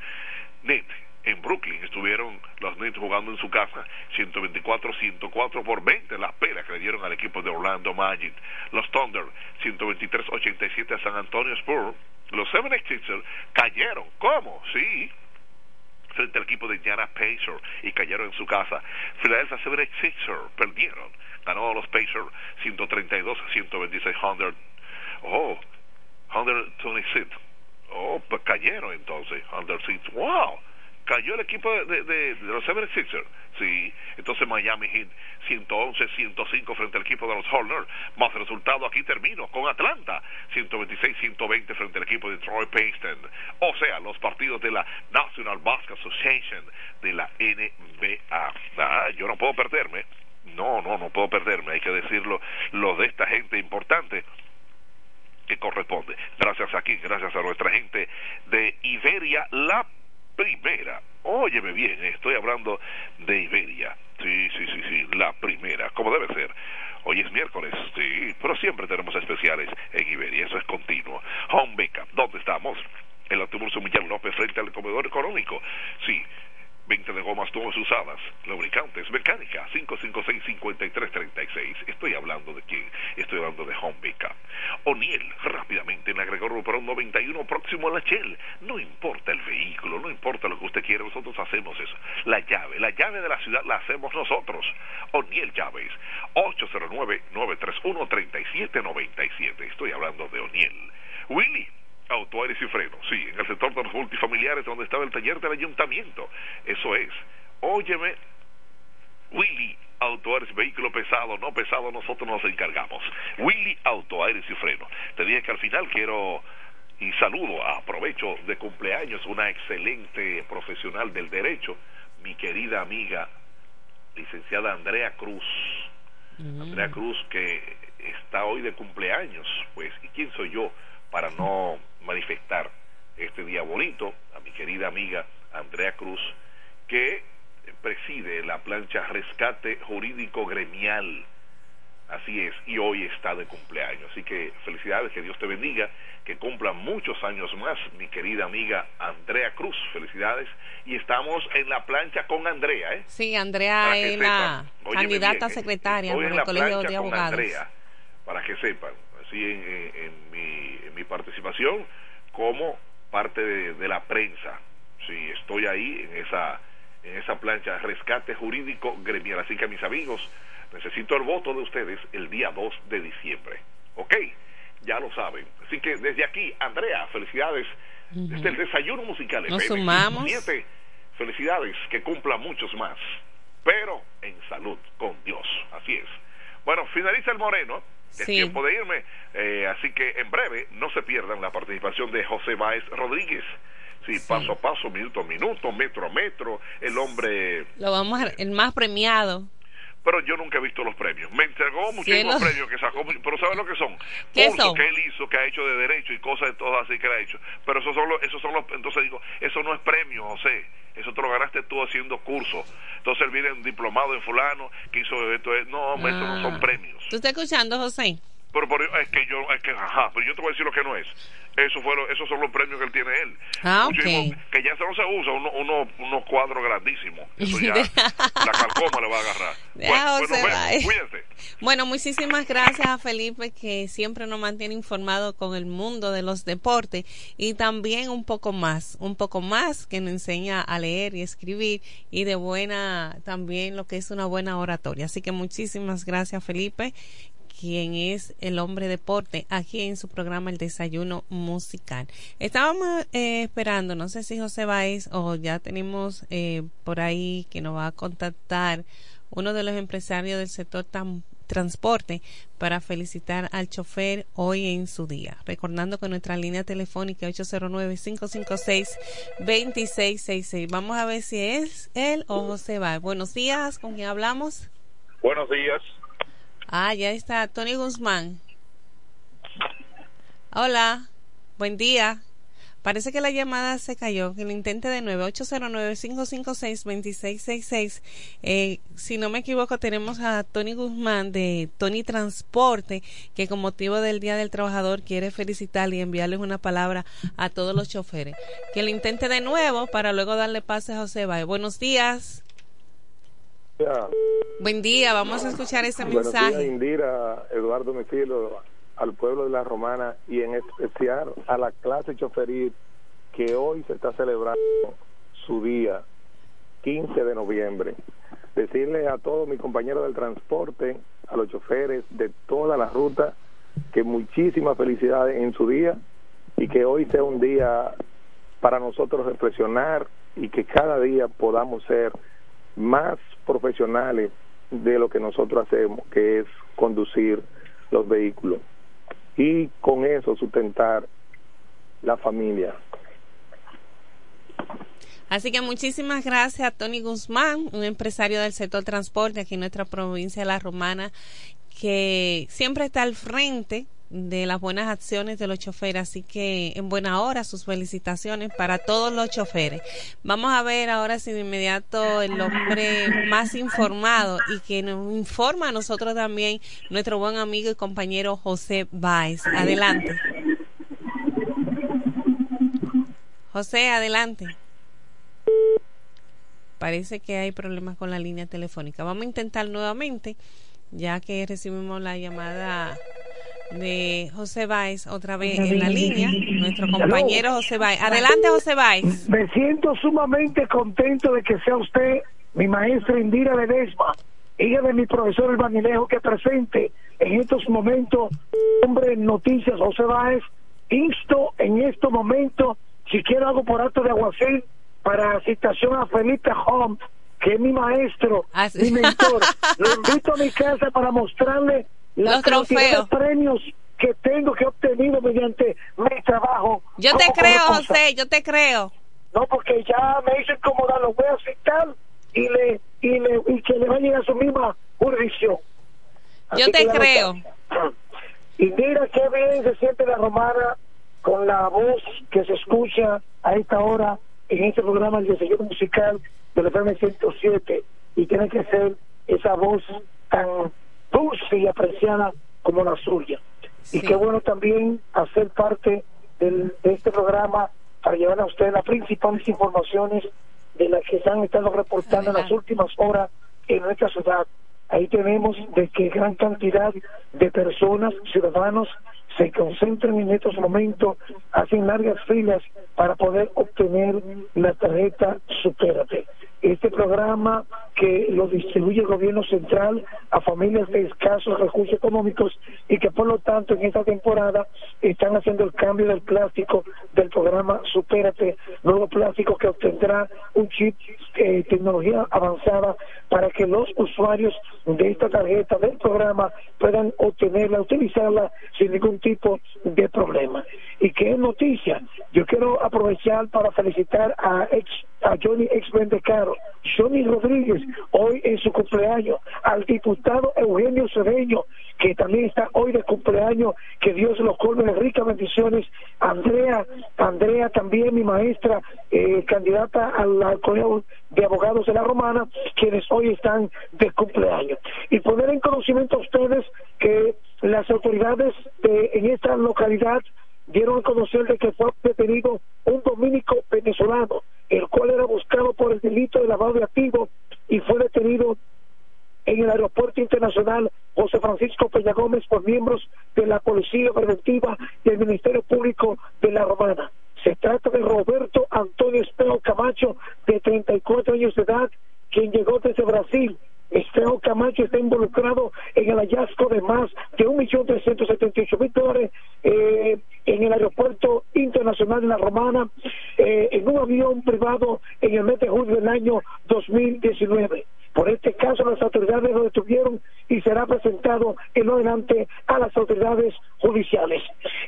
Net, en Brooklyn. Estuvieron los Nets jugando en su casa 124-104 por 20 las pelas que le dieron al equipo de Orlando Magic. Los Thunder 123-87 a San Antonio Spurs. Los 76ers cayeron. ¿cómo? sí. Frente al equipo de Indiana Pacers y cayeron en su casa. Philadelphia 76ers perdieron. Ganó a los Pacers 132-126 100 oh 126 oh pues cayeron entonces. 106 wow cayó el equipo de, de, los 76ers. Sí, entonces Miami Heat 111-105 frente al equipo de los Hornets. Más resultado aquí termino con Atlanta 126-120 frente al equipo de Troy Payton. O sea, los partidos de la National Basketball Association de la NBA. Ah, yo no puedo perderme. No, no, no puedo perderme. Hay que decirlo, lo de esta gente importante que corresponde. Gracias aquí, gracias a nuestra gente de Iberia, la primera. Óyeme bien, estoy hablando de Iberia. Sí, sí, sí, sí, la primera, como debe ser. Hoy es miércoles, sí, pero siempre tenemos especiales en Iberia, eso es continuo. Home ¿dónde estamos? El autobús Millán López frente al comedor económico. Sí, 20 de gomas todas usadas, lubricantes, mecánica, 556-5336. Estoy hablando de quién? Estoy hablando de Home Pickup. O'Neill, rápidamente en la Gregorio Perón 91, próximo a la Shell. No importa el vehículo, no importa lo que usted quiera, nosotros hacemos eso. La llave, la llave de la ciudad la hacemos nosotros. O'Neill Llaves, 809-931-3797. Estoy hablando de O'Neill. Willy, Auto, aires y freno, sí, en el sector de los multifamiliares donde estaba el taller del ayuntamiento. Eso es. Óyeme, Willy Auto, Aires, vehículo pesado, no pesado, nosotros nos encargamos. Willy Auto, aires y freno. Te dije que al final quiero y saludo, aprovecho de cumpleaños, una excelente profesional del derecho, mi querida amiga, licenciada Andrea Cruz. Andrea Cruz que está hoy de cumpleaños, pues, ¿y quién soy yo para no manifestar este día bonito a mi querida amiga Andrea Cruz, que preside la plancha Rescate Jurídico Gremial. Así es, y hoy está de cumpleaños. Así que felicidades, que Dios te bendiga, que cumpla muchos años más, mi querida amiga Andrea Cruz. Felicidades. Y estamos en la plancha con Andrea, ¿eh? Sí, Andrea es la candidata secretaria en el Colegio de Abogados. Andrea, para que sepan, así en, en, mi, en mi participación como parte de, la prensa. Sí, estoy ahí en esa, en esa plancha, rescate jurídico gremial. Así que mis amigos, necesito el voto de ustedes el día 2 de diciembre. ¿Ok? Ya lo saben. Así que desde aquí, Andrea, felicidades. Desde el desayuno musical. Nos sumamos. felicidades, que cumpla muchos más. Pero en salud, con Dios. Así es. Bueno, finaliza el Moreno es tiempo de irme. Eh, así que en breve no se pierdan la participación de José Báez Rodríguez. Sí, paso a paso, minuto a minuto, metro a metro, el hombre... Lo vamos a, el más premiado pero yo nunca he visto los premios. Me entregó muchísimos premios que sacó, pero ¿sabes lo que son? ¿Qué Cursos que él hizo, que ha hecho de derecho y cosas de todas así que ha hecho. Pero esos son los, esos son los, entonces digo, eso no es premio, José. Eso te lo ganaste tú haciendo curso. Entonces él viene diplomado en fulano, que hizo esto. No, eso no son Ah. premios. ¿Tú estás escuchando, José? Pero, pero es que yo, es que, ajá, pero yo te voy a decir lo que no es. Eso fue lo- esos son los premios que él tiene él. Ah. Que ya no se usa, uno, uno, unos cuadros grandísimos. Eso ya, la calcoma le va a agarrar. Bueno. Cuídense. Bueno, muchísimas gracias a Felipe que siempre nos mantiene informado con el mundo de los deportes y también un poco más, un poco más que nos enseña a leer y escribir y de buena también lo que es una buena oratoria. Así que muchísimas gracias Felipe quien es el hombre deporte aquí en su programa El Desayuno Musical. Estábamos eh, esperando, no sé si José Báez o ya tenemos eh, por ahí que nos va a contactar uno de los empresarios del sector transporte para felicitar al chofer hoy en su día. Recordando que nuestra línea telefónica es 809-556-2666. Vamos a ver si es él o José Báez. Buenos días, ¿con quién hablamos? Buenos días. Ah, ya está Tony Guzmán. Hola, buen día. Parece que la llamada se cayó. Que lo intente de nuevo. 809-556-2666. Eh, si no me equivoco, tenemos a Tony Guzmán de Tony Transporte, que con motivo del Día del Trabajador quiere felicitarle y enviarles una palabra a todos los choferes. Que lo intente de nuevo para luego darle pase a José Baez. Buenos días. Ya. Buen día. Vamos a escuchar ese Buenos días, mensaje. Indira, Eduardo Mefilo, al pueblo de la Romana y en especial a la clase choferil que hoy se está celebrando su día, 15 de noviembre. Decirle a todos mis compañeros del transporte, a los choferes de toda la ruta, que muchísimas felicidades en su día y que hoy sea un día para nosotros reflexionar y que cada día podamos ser más profesionales de lo que nosotros hacemos, que es conducir los vehículos y con eso sustentar la familia. Así que muchísimas gracias a Tony Guzmán, un empresario del sector transporte aquí en nuestra provincia de La Romana, que siempre está al frente de las buenas acciones de los choferes, así que en buena hora sus felicitaciones para todos los choferes. Vamos a ver ahora si de inmediato el hombre más informado y que nos informa a nosotros también nuestro buen amigo y compañero José Báez. Adelante. José, adelante. Parece que hay problemas con la línea telefónica. Vamos a intentar nuevamente, ya que recibimos la llamada de José Báez otra vez en la línea, nuestro compañero José Báez. Adelante, José Báez. Me siento sumamente contento de que sea usted mi maestra Indira Ledesma, hija de mi profesor el Banilejo, que presente en estos momentos, hombre en noticias, José Báez, insto en estos momentos, si quiero algo por alto de aguacil, para citación a Felipe Holmes, que es mi maestro, Ah, sí. mi mentor. Lo invito a mi casa para mostrarle la Los trofeos. de premios que tengo, que he obtenido mediante mi trabajo. Yo te creo. José, yo te creo. No, porque ya me hizo incomodar, lo voy a citar y le y le y que le va a su misma jurisdicción. Yo te creo. Y mira qué bien se siente la romana con la voz que se escucha a esta hora en este programa El Desayuno Musical del FM 107 y tiene que ser esa voz tan dulce y apreciada como la suya. Y qué bueno también hacer parte del- de este programa para llevar a usted las principales informaciones de las que se han estado reportando en las últimas horas en nuestra ciudad. Ahí tenemos de que gran cantidad de personas, ciudadanos, se concentran en estos momentos, hacen largas filas para poder obtener la tarjeta Supérate. Este programa que lo distribuye el gobierno central a familias de escasos recursos económicos y que por lo tanto en esta temporada están haciendo el cambio del plástico del programa Supérate, nuevo plástico que obtendrá un chip eh, tecnología avanzada para que los usuarios de esta tarjeta del programa puedan obtenerla, utilizarla sin ningún tipo de problema. ¿Y qué noticia? Yo quiero aprovechar para felicitar a, Johnny Ex Caro, Johnny Rodríguez, hoy en su cumpleaños, al diputado Eugenio Cedeño, que también está hoy de cumpleaños, que Dios los colme de ricas bendiciones, Andrea, Andrea también mi maestra, eh, candidata al, Colegio de Abogados de la Romana, quienes hoy están de cumpleaños. Y poner en conocimiento a ustedes que las autoridades de, en esta localidad dieron a conocer de que fue detenido un dominico venezolano, el cual era buscado por el delito de lavado de activos y fue detenido en el aeropuerto internacional José Francisco Peña Gómez por miembros de la Policía Preventiva y el Ministerio Público de la Romana. Se trata de Roberto Antonio Espejo Camacho, de 34 años de edad, quien llegó desde Brasil. Espejo Camacho está involucrado en el hallazgo de más de 1.378.000 dólares eh, en el aeropuerto internacional de la Romana, eh, en un avión privado en el mes de julio del año 2019. Por este caso, las autoridades lo detuvieron y será presentado en adelante a las autoridades judiciales.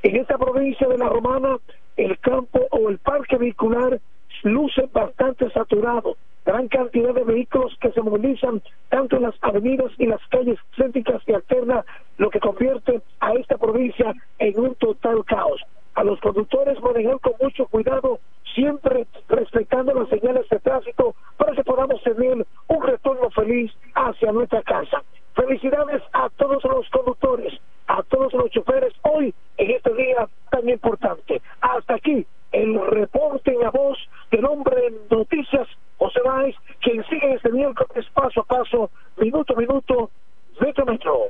En esta provincia de la Romana, el campo o el parque vehicular luce bastante saturado. Gran cantidad de vehículos que se movilizan tanto en las avenidas y las calles céntricas y alternas, lo que convierte a esta provincia en un total caos. A los conductores manejar con mucho cuidado, siempre respetando las señales de tránsito para que podamos tener un retorno feliz hacia nuestra casa. Felicidades a todos los conductores, a todos los choferes hoy en este día tan importante. Hasta aquí el reporte en la voz del hombre en noticias, José Báez, quien sigue este miércoles paso a paso, minuto a minuto, metro a metro.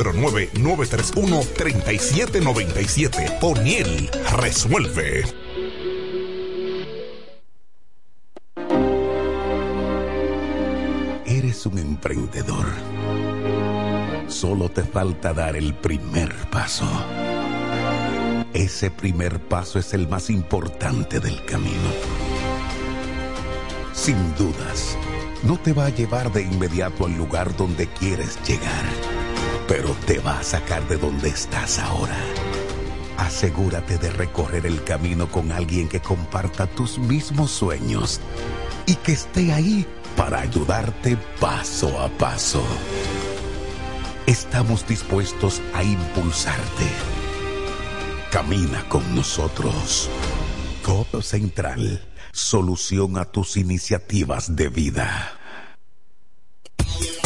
809-931-3797. O'Neill resuelve. Eres un emprendedor. Solo te falta dar el primer paso. Ese primer paso es el más importante del camino. Sin dudas, no te va a llevar de inmediato al lugar donde quieres llegar, pero te va a sacar de donde estás ahora. Asegúrate de recorrer el camino con alguien que comparta tus mismos sueños y que esté ahí para ayudarte paso a paso. estamos dispuestos a impulsarte. Camina con nosotros. Codo Central, solución a tus iniciativas de vida.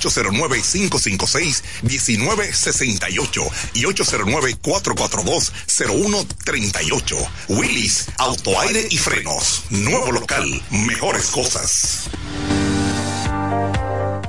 809-556-1968 y 809-442-0138. Willis, autoaire y frenos. Nuevo local, mejores cosas.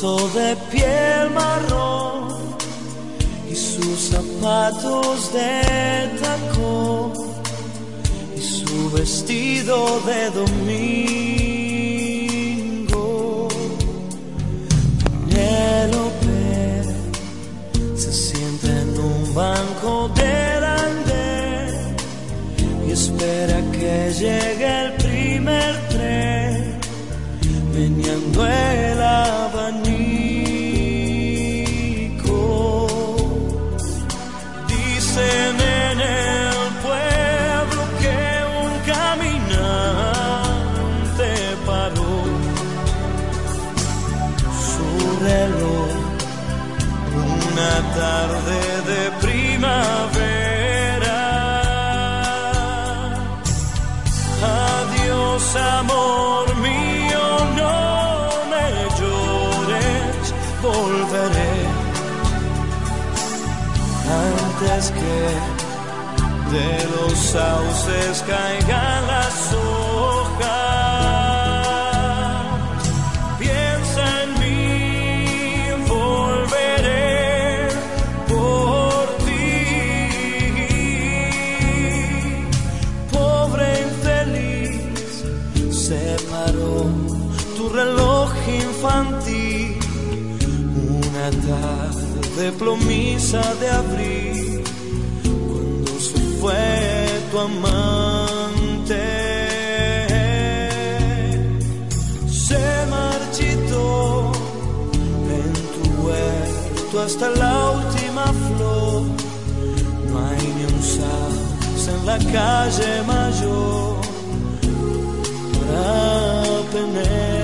Bolso de piel marrón y sus zapatos de tacón y su vestido de domingo. Penélope se sienta en un banco del andén y espera que llegue el primer tren meneando el abanico. Tarde de primavera. Adiós, amor mío, no me llores, volveré antes que de los sauces caigan las hojas. Tarde plomiza de abril, cuando se fue tu amante. Se marchitó en tu huerto hasta la última flor. No hay ni un sauce en la calle mayor para Penélope.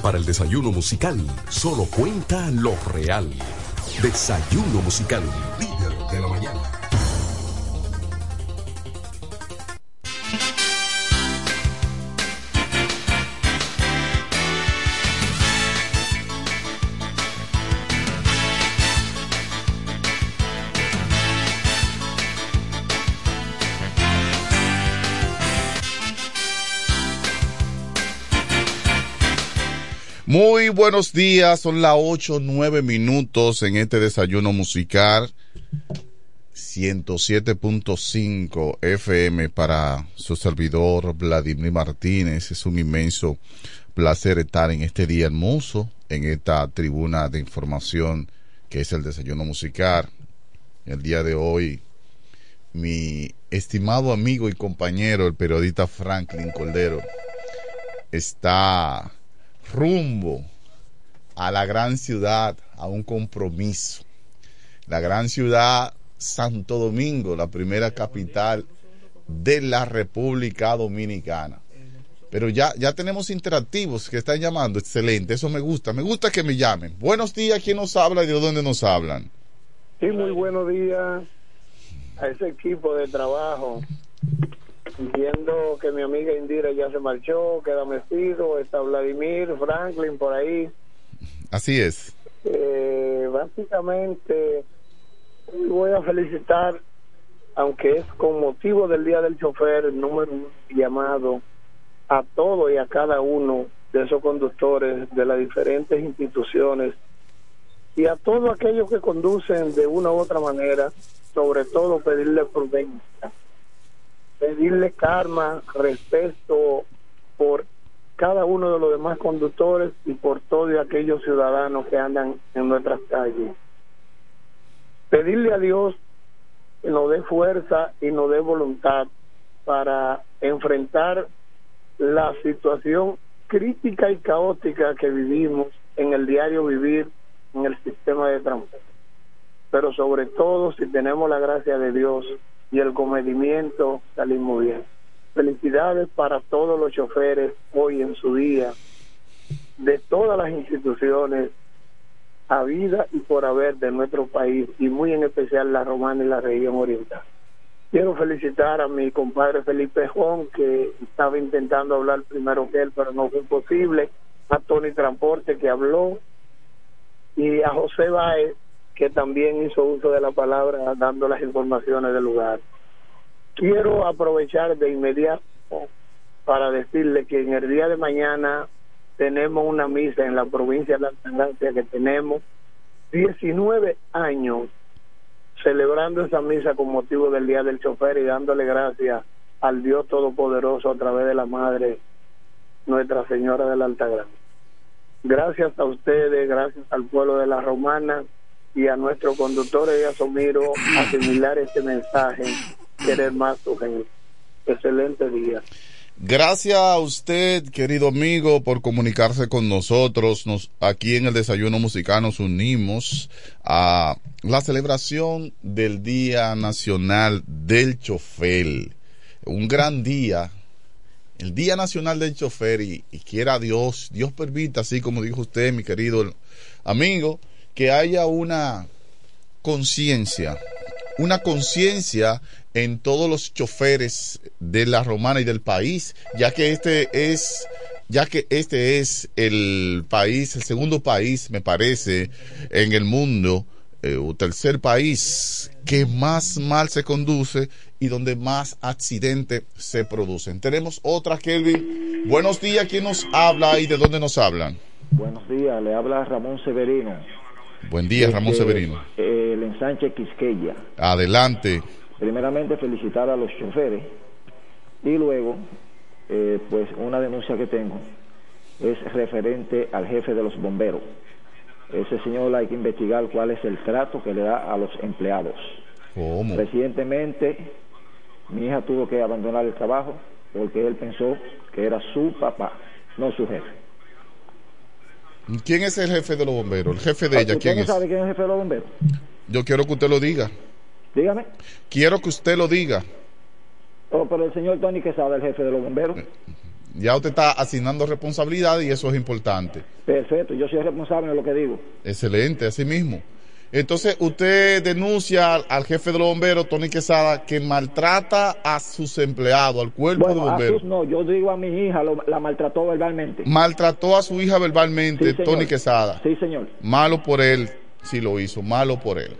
Para el desayuno musical solo cuenta lo real. Desayuno musical, buenos días, son las 8, 9 minutos en este desayuno musical 107.5 FM para su servidor Vladimir Martínez. Es un inmenso placer estar en este día hermoso, en esta tribuna de información que es el desayuno musical. El día de hoy, mi estimado amigo y compañero, el periodista Franklin Coldero, está rumbo a la gran ciudad, a un compromiso. La gran ciudad Santo Domingo, la primera capital de la República Dominicana. Pero ya, ya tenemos interactivos que están llamando, excelente, eso me gusta, me gusta que me llamen. Buenos días, ¿quién nos habla y de dónde nos hablan? Sí, muy buenos días a ese equipo de trabajo. Viendo que mi amiga Indira ya se marchó, queda metido, está Vladimir, Franklin por ahí. Así es. Eh, básicamente, voy a felicitar, aunque es con motivo del Día del Chofer, el número llamado a todos y a cada uno de esos conductores de las diferentes instituciones y a todos aquellos que conducen de una u otra manera, sobre todo pedirle prudencia pedirle karma, respeto por cada uno de los demás conductores y por todos aquellos ciudadanos que andan en nuestras calles. Pedirle a Dios que nos dé fuerza y nos dé voluntad para enfrentar la situación crítica y caótica que vivimos en el diario vivir en el sistema de transporte. Pero sobre todo si tenemos la gracia de Dios y el comedimiento salimos bien. Felicidades para todos los choferes hoy en su día, de todas las instituciones a vida y por haber de nuestro país y muy en especial la romana y la región oriental. Quiero felicitar a mi compadre Felipe Juan, que estaba intentando hablar primero que él, pero no fue posible, a Tony Transporte, que habló, y a José Baez, que también hizo uso de la palabra dando las informaciones del lugar. Quiero aprovechar de inmediato para decirle que en el día de mañana tenemos una misa en la provincia de la Altagracia que tenemos 19 años celebrando esa misa con motivo del Día del Chofer y dándole gracias al Dios Todopoderoso a través de la Madre Nuestra Señora de la Altagracia. Gracias a ustedes, gracias al pueblo de la Romana y a nuestro conductor de Asomiro asimilar este mensaje, querer más su gente. Excelente día. Gracias a usted, querido amigo, por comunicarse con nosotros. Nos, aquí en el Desayuno Musical nos unimos a la celebración del Día Nacional del Chofer. Un gran día, el Día Nacional del Chofer y, y quiera Dios, Dios permita, así como dijo usted, mi querido amigo, que haya una conciencia, una conciencia en todos los choferes de la romana y del país, ya que este es ya que este es el país, el segundo país, me parece, en el mundo, eh, o tercer país que más mal se conduce y donde más accidentes se producen. Tenemos otra, Kelvin. Buenos días, ¿quién nos habla y de dónde nos hablan? Buenos días, le habla Ramón Severino. Buen día, Ramón Desde, Severino. el ensanche Quisqueya. Adelante. Primeramente felicitar a los choferes y luego, eh, pues una denuncia que tengo es referente al jefe de los bomberos. Ese señor hay que investigar cuál es el trato que le da a los empleados. ¿Cómo? Recientemente mi hija tuvo que abandonar el trabajo porque él pensó que era su papá, no su jefe. ¿Quién es el jefe de los bomberos? El jefe de ella, ¿Usted ¿quién no es? sabe quién es el jefe de los bomberos? Yo quiero que usted lo diga. Dígame. Quiero que usted lo diga. Oh, pero el señor Tony que sabe el jefe de los bomberos. Ya usted está asignando responsabilidad y eso es importante. Perfecto, yo soy responsable de lo que digo. Excelente, así mismo. Entonces, usted denuncia al, al jefe de los bomberos, Tony Quesada, que maltrata a sus empleados, al cuerpo de a bomberos. sus no, yo digo a mi hija, lo- la maltrató verbalmente. Maltrató a su hija verbalmente, Sí, señor. Tony Quesada. Sí, señor. Malo por él, si lo hizo, malo por él.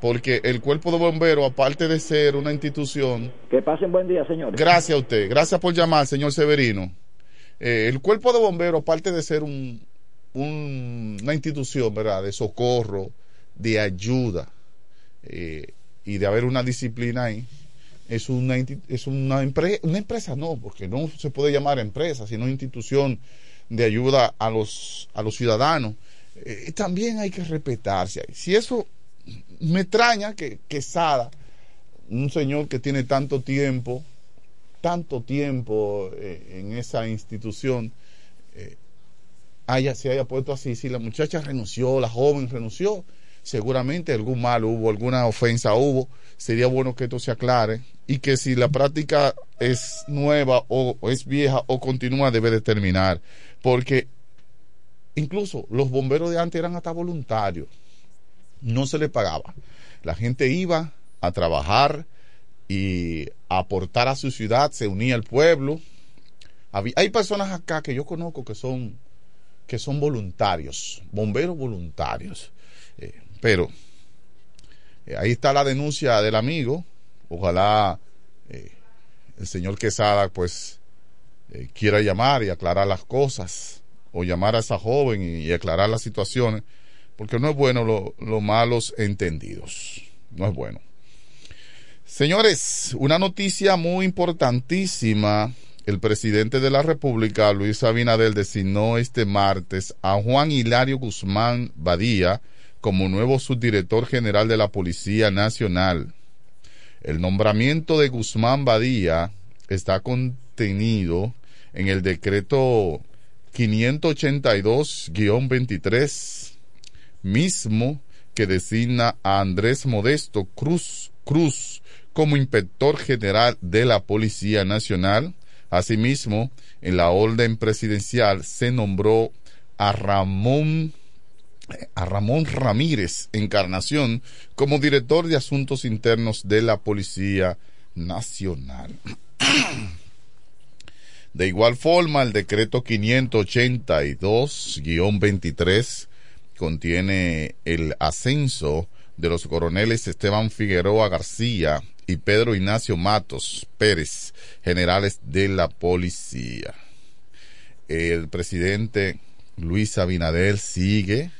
Porque el cuerpo de bomberos, aparte de ser una institución, Que pasen buen día, señores. gracias a usted, gracias por llamar, señor Severino. Eh, el cuerpo de bomberos, aparte de ser un, un- una institución, ¿verdad?, de socorro, de ayuda eh, y de haber una disciplina ahí, es una, es una, una empresa, no, porque no se puede llamar empresa, sino institución de ayuda a los, a los ciudadanos. Eh, también hay que respetarse. Si eso me extraña que Quesada, un señor que tiene tanto tiempo, tanto tiempo eh, en esa institución, haya, se haya puesto así. Si la muchacha renunció, la joven renunció, seguramente algún mal hubo, alguna ofensa hubo. Sería bueno que esto se aclare y que si la práctica es nueva o, es vieja o continúa debe de terminar. Porque incluso los bomberos de antes eran hasta voluntarios. No se les pagaba. La gente iba a trabajar y aportar a su ciudad, se unía al pueblo. Hay personas acá que yo conozco que son que son voluntarios, bomberos voluntarios. Eh, pero eh, ahí está la denuncia del amigo. Ojalá eh, el señor Quesada pues eh, quiera llamar y aclarar las cosas o llamar a esa joven y, aclarar las situaciones porque no es bueno lo- los malos entendidos. No es bueno. Señores, una noticia muy importantísima. El presidente de la República, Luis Abinader, designó este martes a Juan Hilario Guzmán Badía como nuevo subdirector general de la Policía Nacional. El nombramiento de Guzmán Badía está contenido en el decreto 582-23 mismo que designa a Andrés Modesto Cruz Cruz como inspector general de la Policía Nacional. Asimismo, en la orden presidencial se nombró a Ramón a Ramón Ramírez Encarnación como director de Asuntos Internos de la Policía Nacional. De igual forma, el decreto 582-23 contiene el ascenso de los coroneles Esteban Figueroa García y Pedro Ignacio Matos Pérez, generales de la policía. El presidente Luis Abinader sigue,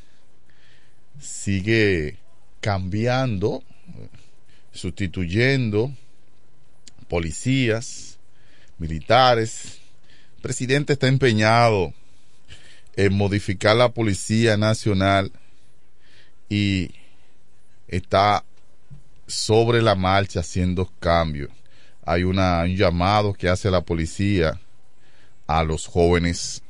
sigue cambiando, sustituyendo policías, militares. El presidente está empeñado en modificar la Policía Nacional y está sobre la marcha haciendo cambios. Hay una, un llamado que hace la policía a los jóvenes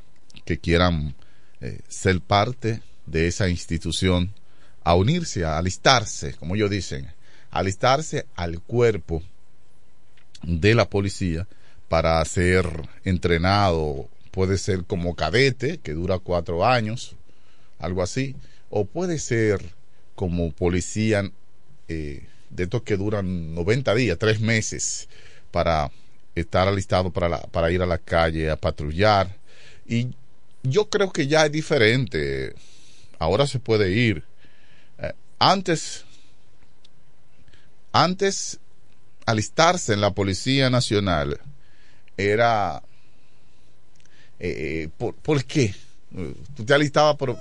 que quieran eh, ser parte de esa institución a unirse, a alistarse, como ellos dicen, alistarse al cuerpo de la policía para ser entrenado, puede ser como cadete, que dura cuatro años, algo así, o puede ser como policía eh, de estos que duran 90 días, tres meses, para estar alistado para, la, para ir a la calle a patrullar. Y yo creo que ya es diferente. Ahora se puede ir. Eh, antes, antes, alistarse en la Policía Nacional era... Eh, ¿por, ¿Por qué? Tú te alistabas, pero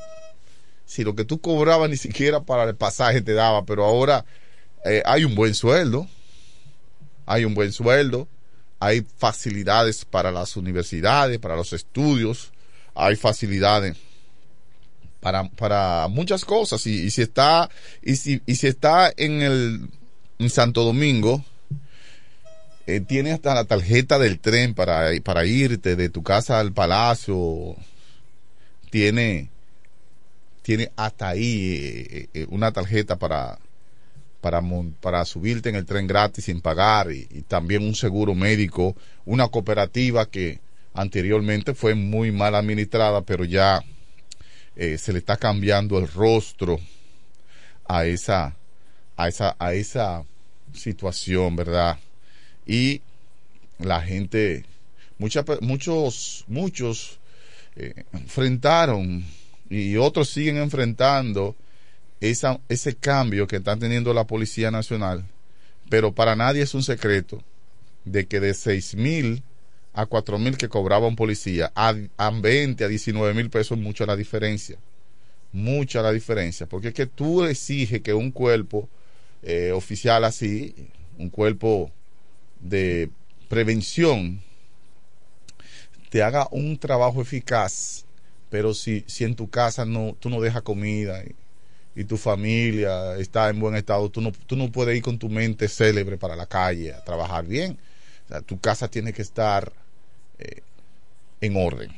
si lo que tú cobrabas ni siquiera para el pasaje te daba, pero ahora eh, hay un buen sueldo, hay un buen sueldo, hay facilidades para las universidades, para los estudios, hay facilidades para, para muchas cosas. Y, y si está y si, y si está en el en Santo Domingo eh, tiene hasta la tarjeta del tren para, para irte de tu casa al palacio. Tiene tiene hasta ahí eh, eh, una tarjeta para para, para subirte en el tren gratis sin pagar y también un seguro médico, una cooperativa que anteriormente fue muy mal administrada, pero ya eh, se le está cambiando el rostro a esa, a esa, a esa situación, ¿verdad? Y la gente, muchos, muchos eh, enfrentaron y otros siguen enfrentando esa, ese cambio que está teniendo la Policía Nacional, pero para nadie es un secreto de que de seis mil a cuatro mil que cobraba un policía a, a 20 a 19 mil pesos mucha la diferencia. Mucha la diferencia. Porque es que tú exiges que un cuerpo eh, oficial así un cuerpo de prevención te haga un trabajo eficaz pero si, si en tu casa no tú no dejas comida y, y tu familia está en buen estado tú no, tú no puedes ir con tu mente célebre para la calle a trabajar bien. Tu casa tiene que estar eh, en orden.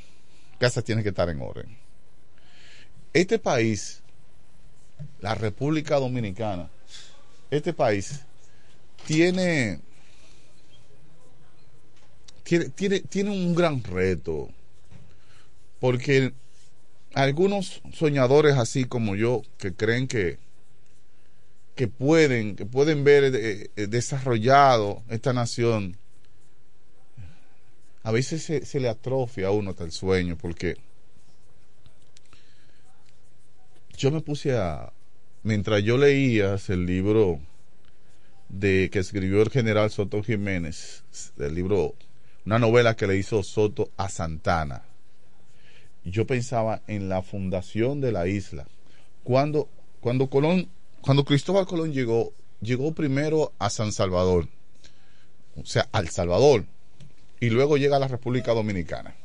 Tu casa tiene que estar en orden. Este país, la República Dominicana, este país tiene tiene, tiene, tiene un gran reto porque algunos soñadores así como yo que creen que que pueden que pueden ver eh, eh, desarrollado esta nación a veces se, le atrofia a uno hasta el sueño porque yo me puse a mientras yo leía el libro de que escribió el general Soto Jiménez el libro una novela que le hizo Soto a Santana yo pensaba en la fundación de la isla. Cuando cuando Colón cuando Cristóbal Colón llegó llegó primero a San Salvador o sea al Salvador y luego llega a la República Dominicana,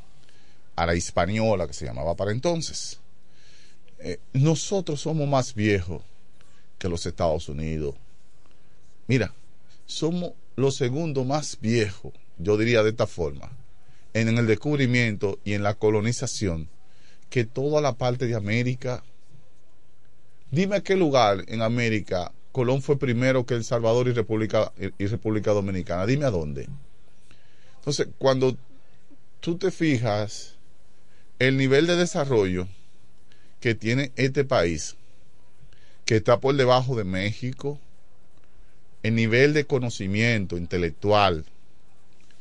a la Hispaniola que se llamaba para entonces. Eh, nosotros somos más viejos que los Estados Unidos. Mira, somos los segundos más viejos, yo diría de esta forma, en, el descubrimiento y en la colonización que toda la parte de América. Dime qué lugar en América Colón fue primero que El Salvador y República, y República Dominicana. Dime a dónde. Entonces, cuando tú te fijas el nivel de desarrollo que tiene este país, que está por debajo de México, el nivel de conocimiento intelectual,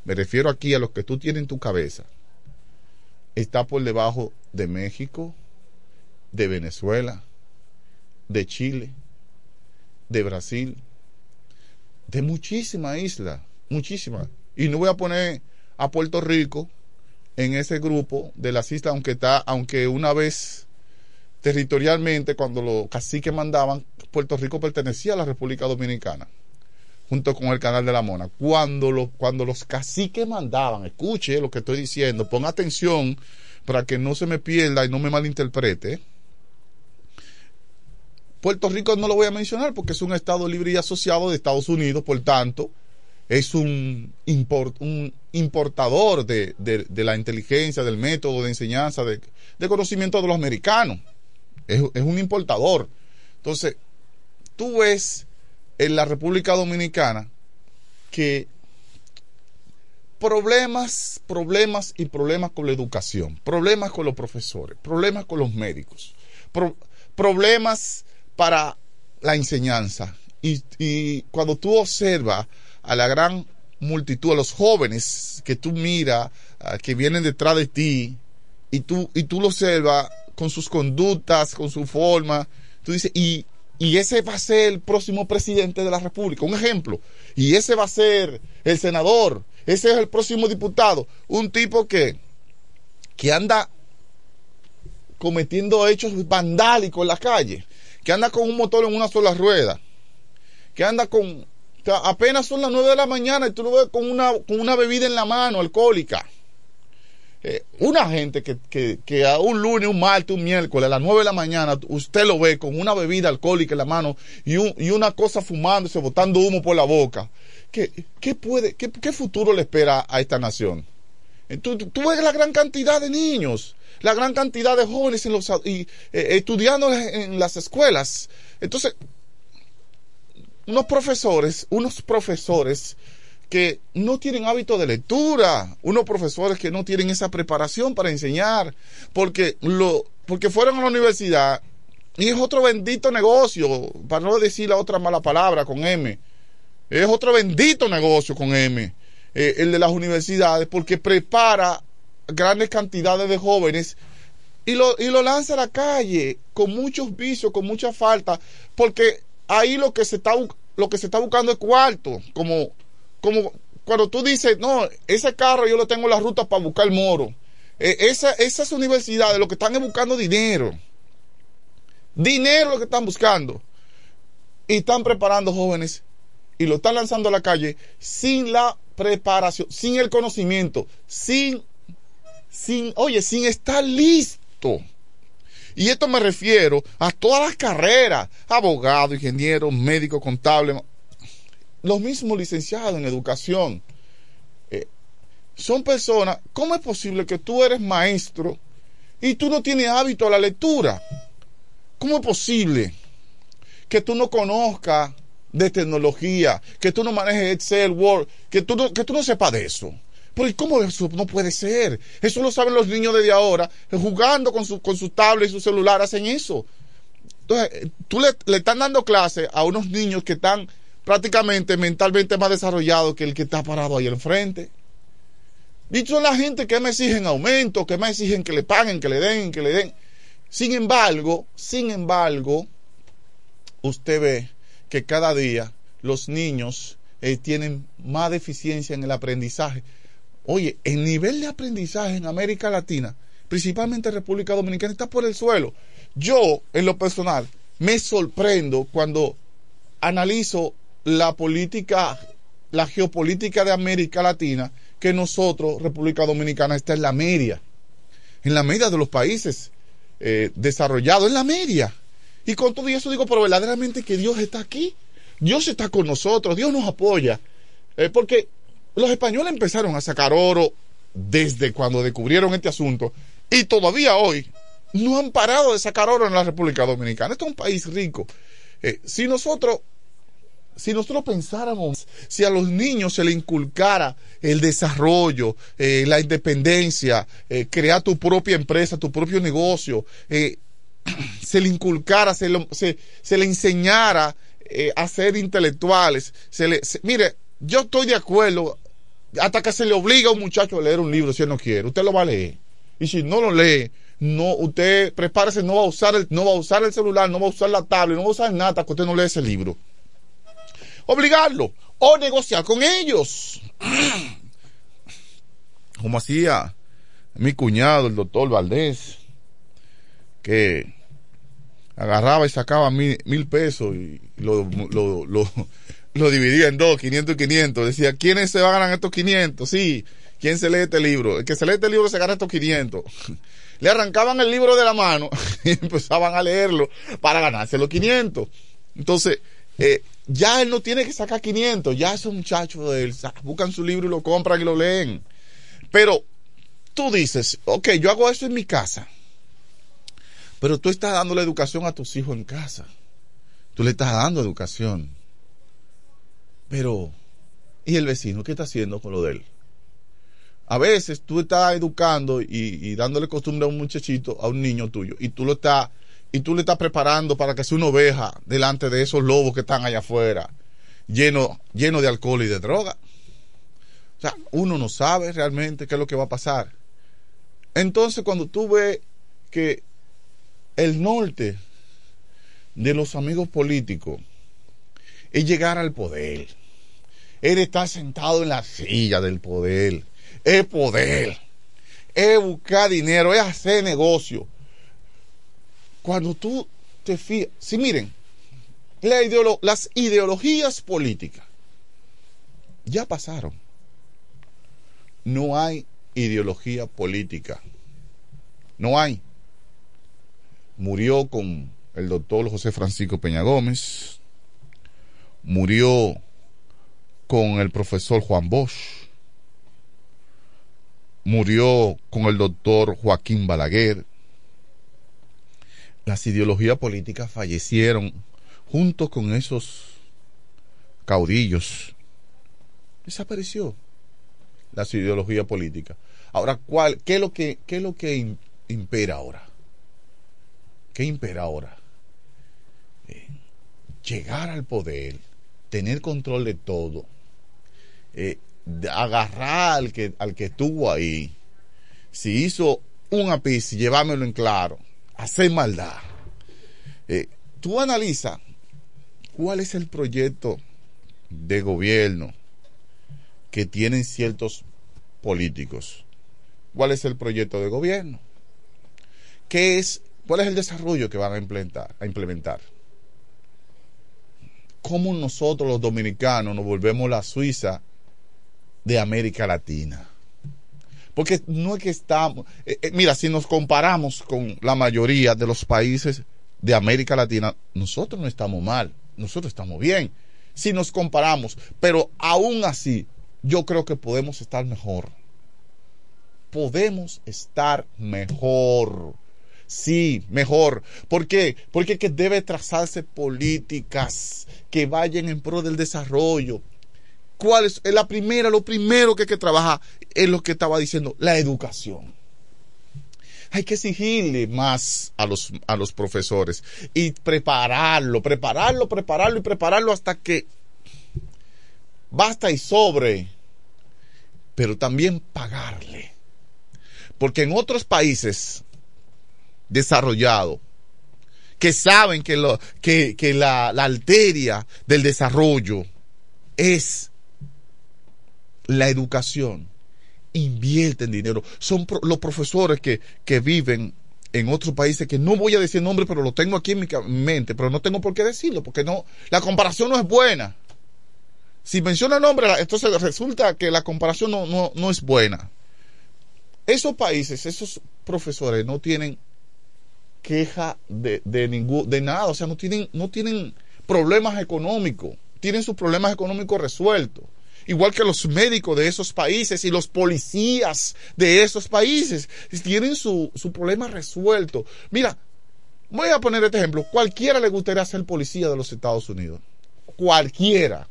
me refiero aquí a los que tú tienes en tu cabeza, está por debajo de México, de Venezuela, de Chile, de Brasil, de muchísimas islas, muchísimas y no voy a poner a Puerto Rico en ese grupo de las islas, aunque está, aunque una vez territorialmente, cuando los caciques mandaban, Puerto Rico pertenecía a la República Dominicana, junto con el Canal de la Mona. Cuando, los cuando los caciques mandaban, escuche lo que estoy diciendo, ponga atención para que no se me pierda y no me malinterprete. Puerto Rico no lo voy a mencionar porque es un estado libre y asociado de Estados Unidos, por tanto, es un, import, un importador de, de, la inteligencia, del método de enseñanza, de, conocimiento de los americanos. Es, un importador. Entonces, tú ves en la República Dominicana que problemas, problemas y problemas con la educación, problemas con los profesores, problemas con los médicos, pro, problemas para la enseñanza. Y, y cuando tú observas a la gran multitud, a los jóvenes que tú miras, uh, que vienen detrás de ti, y tú, y tú lo observas con sus conductas, con su forma, tú dices, y, y ese va a ser el próximo presidente de la República, un ejemplo, y ese va a ser el senador, ese es el próximo diputado, un tipo que, que anda cometiendo hechos vandálicos en la calle, que anda con un motor en una sola rueda, que anda con, apenas son las 9 de la mañana y tú lo ves con una, con una bebida en la mano, alcohólica. Eh, una gente que, que, que, a un lunes, un martes, un miércoles, a las 9 de la mañana, usted lo ve con una bebida alcohólica en la mano y, y una cosa fumándose, botando humo por la boca. ¿Qué, qué puede, qué, qué, futuro le espera a esta nación? Tú, tú, ves la gran cantidad de niños, la gran cantidad de jóvenes y, eh, estudiando en las escuelas. Entonces, unos profesores, unos profesores que no tienen hábito de lectura, unos profesores que no tienen esa preparación para enseñar, porque lo, porque fueron a la universidad y es otro bendito negocio, para no decir la otra mala palabra con M, es otro bendito negocio con M, eh, el de las universidades, porque prepara grandes cantidades de jóvenes y lo, y lo lanza a la calle con muchos vicios, con mucha falta, porque ahí lo que se está lo que se está buscando es cuarto, como, como cuando tú dices, no, ese carro yo lo tengo en la ruta para buscar moro. Eh, esa, esas universidades lo que están es buscando dinero. Dinero lo que están buscando. Y están preparando jóvenes y lo están lanzando a la calle sin la preparación, sin el conocimiento, sin, sin, oye, sin estar listo. Y esto me refiero a todas las carreras, abogado, ingeniero, médico, contable, los mismos licenciados en educación. Eh, son personas, ¿cómo es posible que tú eres maestro y tú no tienes hábito a la lectura? ¿Cómo es posible que tú no conozcas de tecnología, que tú no manejes Excel, Word, que tú no, que tú no sepas de eso? Porque ¿cómo eso no puede ser? Eso lo saben los niños desde ahora, jugando con su, con su tablet y su celular, hacen eso. Entonces, eh, tú le, le están dando clase a unos niños que están prácticamente mentalmente más desarrollados que el que está parado ahí al frente. Y son la gente que me exigen aumento, que me exigen que le paguen, que le den, que le den. Sin embargo, sin embargo, usted ve que cada día los niños eh, tienen más deficiencia en el aprendizaje. Oye, el nivel de aprendizaje en América Latina, principalmente en República Dominicana, está por el suelo. Yo, en lo personal, me sorprendo cuando analizo la política, la geopolítica de América Latina, que nosotros, República Dominicana, está en la media, en la media de los países eh, desarrollados, en la media. Y con todo eso digo, pero verdaderamente que Dios está aquí, Dios está con nosotros, Dios nos apoya, Eh, porque los españoles empezaron a sacar oro desde cuando descubrieron este asunto y todavía hoy no han parado de sacar oro en la República Dominicana. Esto es un país rico. Eh, si nosotros si nosotros pensáramos, si a los niños se le inculcara el desarrollo, eh, la independencia, eh, crear tu propia empresa, tu propio negocio, se le inculcara, se, lo- se, le enseñara a ser intelectuales, se le, mire, yo estoy de acuerdo hasta que se le obliga a un muchacho a leer un libro si él no quiere, usted lo va a leer. Y si no lo lee, no, usted prepárese, no va a usar el, no va a usar el celular, no va a usar la tablet, no va a usar nada hasta que usted no lee ese libro obligarlo o negociar con ellos. Como hacía mi cuñado, el doctor Valdés, que agarraba y sacaba mil, mil pesos y lo, lo, lo, lo dividía en dos, 500 y 500. Decía, ¿quiénes se van a ganar estos 500? Sí, ¿quién se lee este libro? El que se lee este libro se gana estos 500. Le arrancaban el libro de la mano y empezaban a leerlo para ganarse los 500. Entonces, eh, ya él no tiene que sacar 500, ya esos muchachos de él buscan su libro y lo compran y lo leen. Pero tú dices, ok, yo hago eso en mi casa, pero tú estás dando la educación a tus hijos en casa. Tú le estás dando educación. Pero, ¿y el vecino qué está haciendo con lo de él? A veces tú estás educando y, y dándole costumbre a un muchachito, a un niño tuyo, y tú lo estás y tú le estás preparando para que sea una oveja delante de esos lobos que están allá afuera, lleno, lleno de alcohol y de droga. O sea, uno no sabe realmente qué es lo que va a pasar. Entonces, cuando tú ves que el norte de los amigos políticos es llegar al poder, es estar sentado en la silla del poder, es poder, es buscar dinero, es hacer negocio cuando tú te fijas, si miren, la ideolo- las ideologías políticas ya pasaron. No hay ideología política. No hay. Murió con el doctor José Francisco Peña Gómez. Murió con el profesor Juan Bosch. Murió con el doctor Joaquín Balaguer las ideologías políticas fallecieron junto con esos caudillos. Desapareció la ideología política. Ahora, ¿cuál, qué, es lo que, ¿qué es lo que im- impera ahora? ¿Qué impera ahora? Eh, llegar al poder, tener control de todo, eh, agarrar al que, al que estuvo ahí, si hizo un ápice, llevármelo en claro, hacer maldad. Eh, tú analiza cuál es el proyecto de gobierno que tienen ciertos políticos. ¿Cuál es el proyecto de gobierno? ¿Qué es, ¿Cuál es el desarrollo que van a implementar? A implementar? ¿Cómo nosotros los dominicanos nos volvemos la Suiza de América Latina? Porque no es que estamos, eh, eh, mira, si nos comparamos con la mayoría de los países de América Latina, nosotros no estamos mal, nosotros estamos bien. Si nos comparamos, pero aún así, yo creo que podemos estar mejor. Podemos estar mejor. Sí, mejor. ¿Por qué? Porque que debe trazarse políticas que vayan en pro del desarrollo. ¿Cuál es? La primera, lo primero que hay que trabajar es lo que estaba diciendo, la educación. Hay que exigirle más a los, a los profesores y prepararlo, prepararlo, prepararlo y prepararlo hasta que basta y sobre, pero también pagarle. Porque en otros países desarrollados, que saben que, lo, que, que la, la del desarrollo es la educación, invierten dinero. Son los profesores que, que viven en otros países que no voy a decir nombre, pero lo tengo aquí en mi mente, pero no tengo por qué decirlo, porque no, la comparación no es buena. Si menciona nombre, entonces resulta que la comparación no, no, no es buena. Esos países, esos profesores no tienen queja de, de de nada, o sea, no tienen, no tienen problemas económicos, tienen sus problemas económicos resueltos. Igual que los médicos de esos países y los policías de esos países tienen su, su problema resuelto. Mira, voy a poner este ejemplo. Cualquiera le gustaría ser policía de los Estados Unidos. Cualquiera.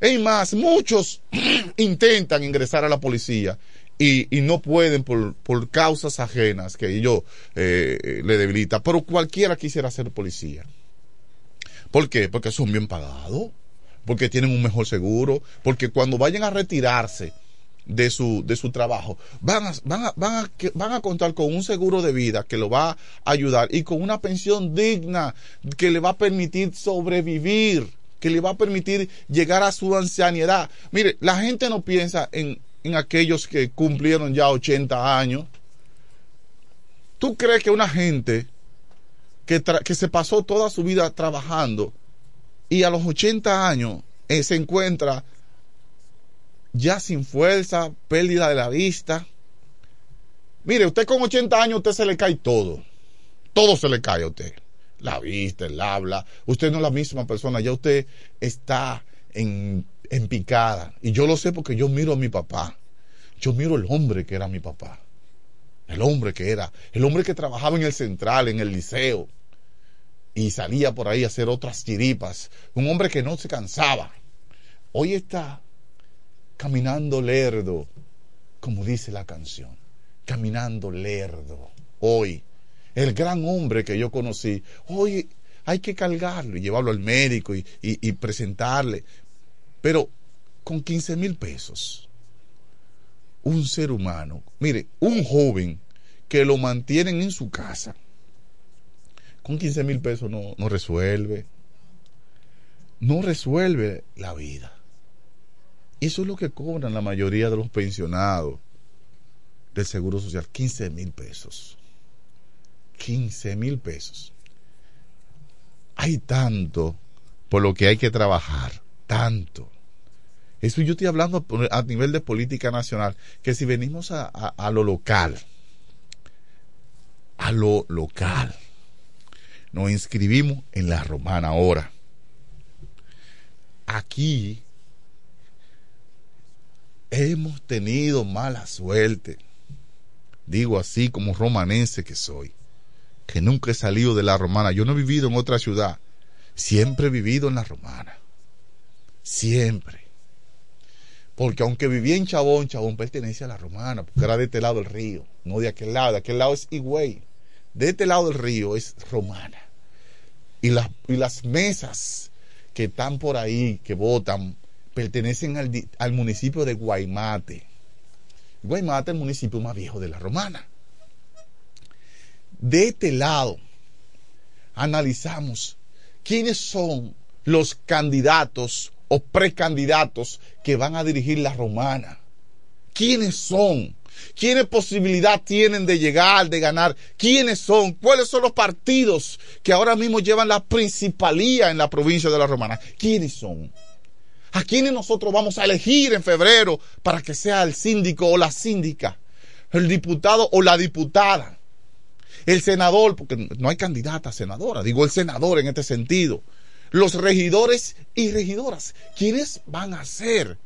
Es más, muchos intentan ingresar a la policía y, y no pueden por, por causas ajenas que ellos eh, le debilita. Pero cualquiera quisiera ser policía. ¿Por qué? Porque son bien pagados, porque tienen un mejor seguro, porque cuando vayan a retirarse de su, de su trabajo, van a, van, a, van, a, contar con un seguro de vida que lo va a ayudar y con una pensión digna que le va a permitir sobrevivir, que le va a permitir llegar a su ancianidad. Mire, la gente no piensa en, en aquellos que cumplieron ya 80 años. ¿Tú crees que una gente que, que se pasó toda su vida trabajando y a los 80 años eh, se encuentra ya sin fuerza, pérdida de la vista. Mire, usted con 80 años usted se le cae todo. Todo se le cae a usted. La vista, el habla. Usted no es la misma persona. Ya usted está en, en picada. Y yo lo sé porque yo miro a mi papá. Yo miro el hombre que era mi papá. El hombre que era. El hombre que trabajaba en el central, en el liceo. Y salía por ahí a hacer otras chiripas. Un hombre que no se cansaba. Hoy está caminando lerdo, como dice la canción. Caminando lerdo. Hoy. El gran hombre que yo conocí. Hoy hay que cargarlo y llevarlo al médico y, y- presentarle. Pero con 15 mil pesos. Un ser humano. Mire, un joven que lo mantienen en su casa. Con 15 mil pesos no, no resuelve. No resuelve la vida. Eso es lo que cobran la mayoría de los pensionados del Seguro Social. 15 mil pesos. 15 mil pesos. Hay tanto por lo que hay que trabajar. Tanto. Eso yo estoy hablando a nivel de política nacional. Que si venimos a- a lo local, a lo local, nos inscribimos en la romana ahora. Aquí hemos tenido mala suerte. Digo así como romanense que soy, que nunca he salido de la romana. Yo no he vivido en otra ciudad, siempre he vivido en la romana. Siempre. Porque aunque vivía en Chabón, Chabón pertenece a la romana, porque era de este lado del río, no de aquel lado. De aquel lado es Higüey. De este lado del río es romana. Y, las mesas que están por ahí, que votan, pertenecen al, al municipio de Guaymate. Guaymate es el municipio más viejo de la romana. De este lado, analizamos quiénes son los candidatos o precandidatos que van a dirigir la romana. ¿Quiénes son? ¿Quiénes posibilidad tienen de llegar, de ganar? ¿Quiénes son? ¿Cuáles son los partidos que ahora mismo llevan la principalía en la provincia de la romana? ¿Quiénes son? ¿A quiénes nosotros vamos a elegir en febrero para que sea el síndico o la síndica? El diputado o la diputada el senador, porque no hay candidata a senadora, digo el senador en este sentido, los regidores y regidoras, ¿quiénes van a ser?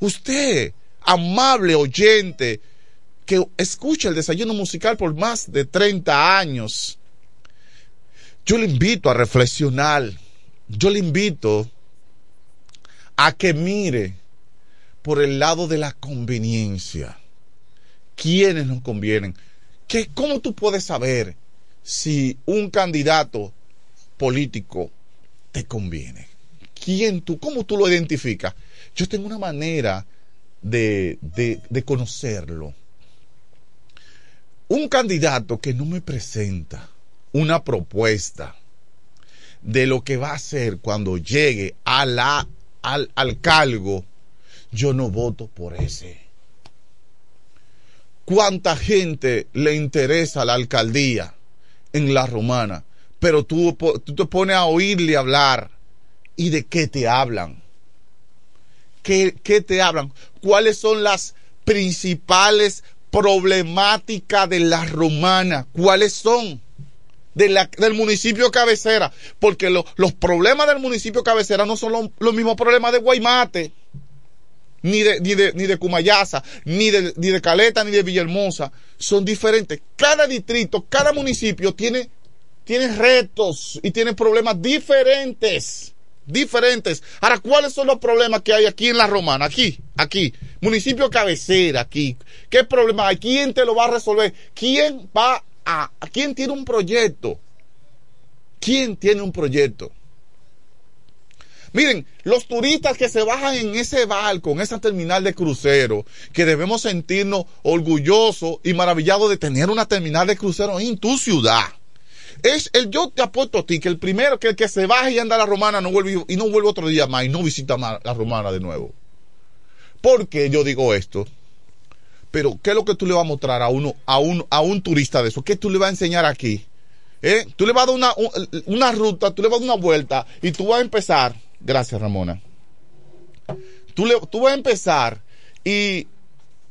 Usted, amable oyente, que escucha el desayuno musical por más de 30 años, yo le invito a reflexionar, yo le invito a que mire por el lado de la conveniencia. ¿Quiénes nos convienen? ¿Qué, ¿Cómo tú puedes saber si un candidato político te conviene? ¿Quién tú? ¿Cómo tú lo identificas? Yo tengo una manera de, de, de conocerlo. Un candidato que no me presenta una propuesta de lo que va a hacer cuando llegue a la, al, al cargo, yo no voto por ese cuánta gente le interesa la alcaldía en la romana, pero tú, tú, te pones a oírle hablar y de qué te hablan. ¿Qué, ¿Qué, te hablan? ¿Cuáles son las principales problemáticas de la romana? ¿Cuáles son? De la, del municipio cabecera, porque lo, los problemas del municipio cabecera no son los lo mismos problemas de Guaymate ni de, ni de, ni de Cumayasa, ni de, ni de Caleta, ni de Villahermosa. Son diferentes. Cada distrito, cada municipio tiene, tiene retos y tiene problemas diferentes. Diferentes. Ahora, ¿cuáles son los problemas que hay aquí en la Romana? Aquí, aquí. Municipio cabecera, aquí. ¿Qué problema hay? ¿Quién te lo va a resolver? ¿Quién va a, quién tiene un proyecto? ¿Quién tiene un proyecto? Miren, los turistas que se bajan en ese barco, en esa terminal de crucero, que debemos sentirnos orgullosos y maravillados de tener una terminal de crucero en tu ciudad. Es el yo te apuesto a ti que el primero que el que se baje y anda a la romana no vuelve y no vuelve otro día más y no visita más la romana de nuevo. ¿Por qué yo digo esto? Pero ¿qué es lo que tú le vas a mostrar a uno a un a un turista de eso? ¿Qué tú le vas a enseñar aquí? ¿Eh? Tú le vas a dar una, una ruta, tú le vas a dar una vuelta y tú vas a empezar Gracias, Ramona. Tú, le, tú vas a empezar y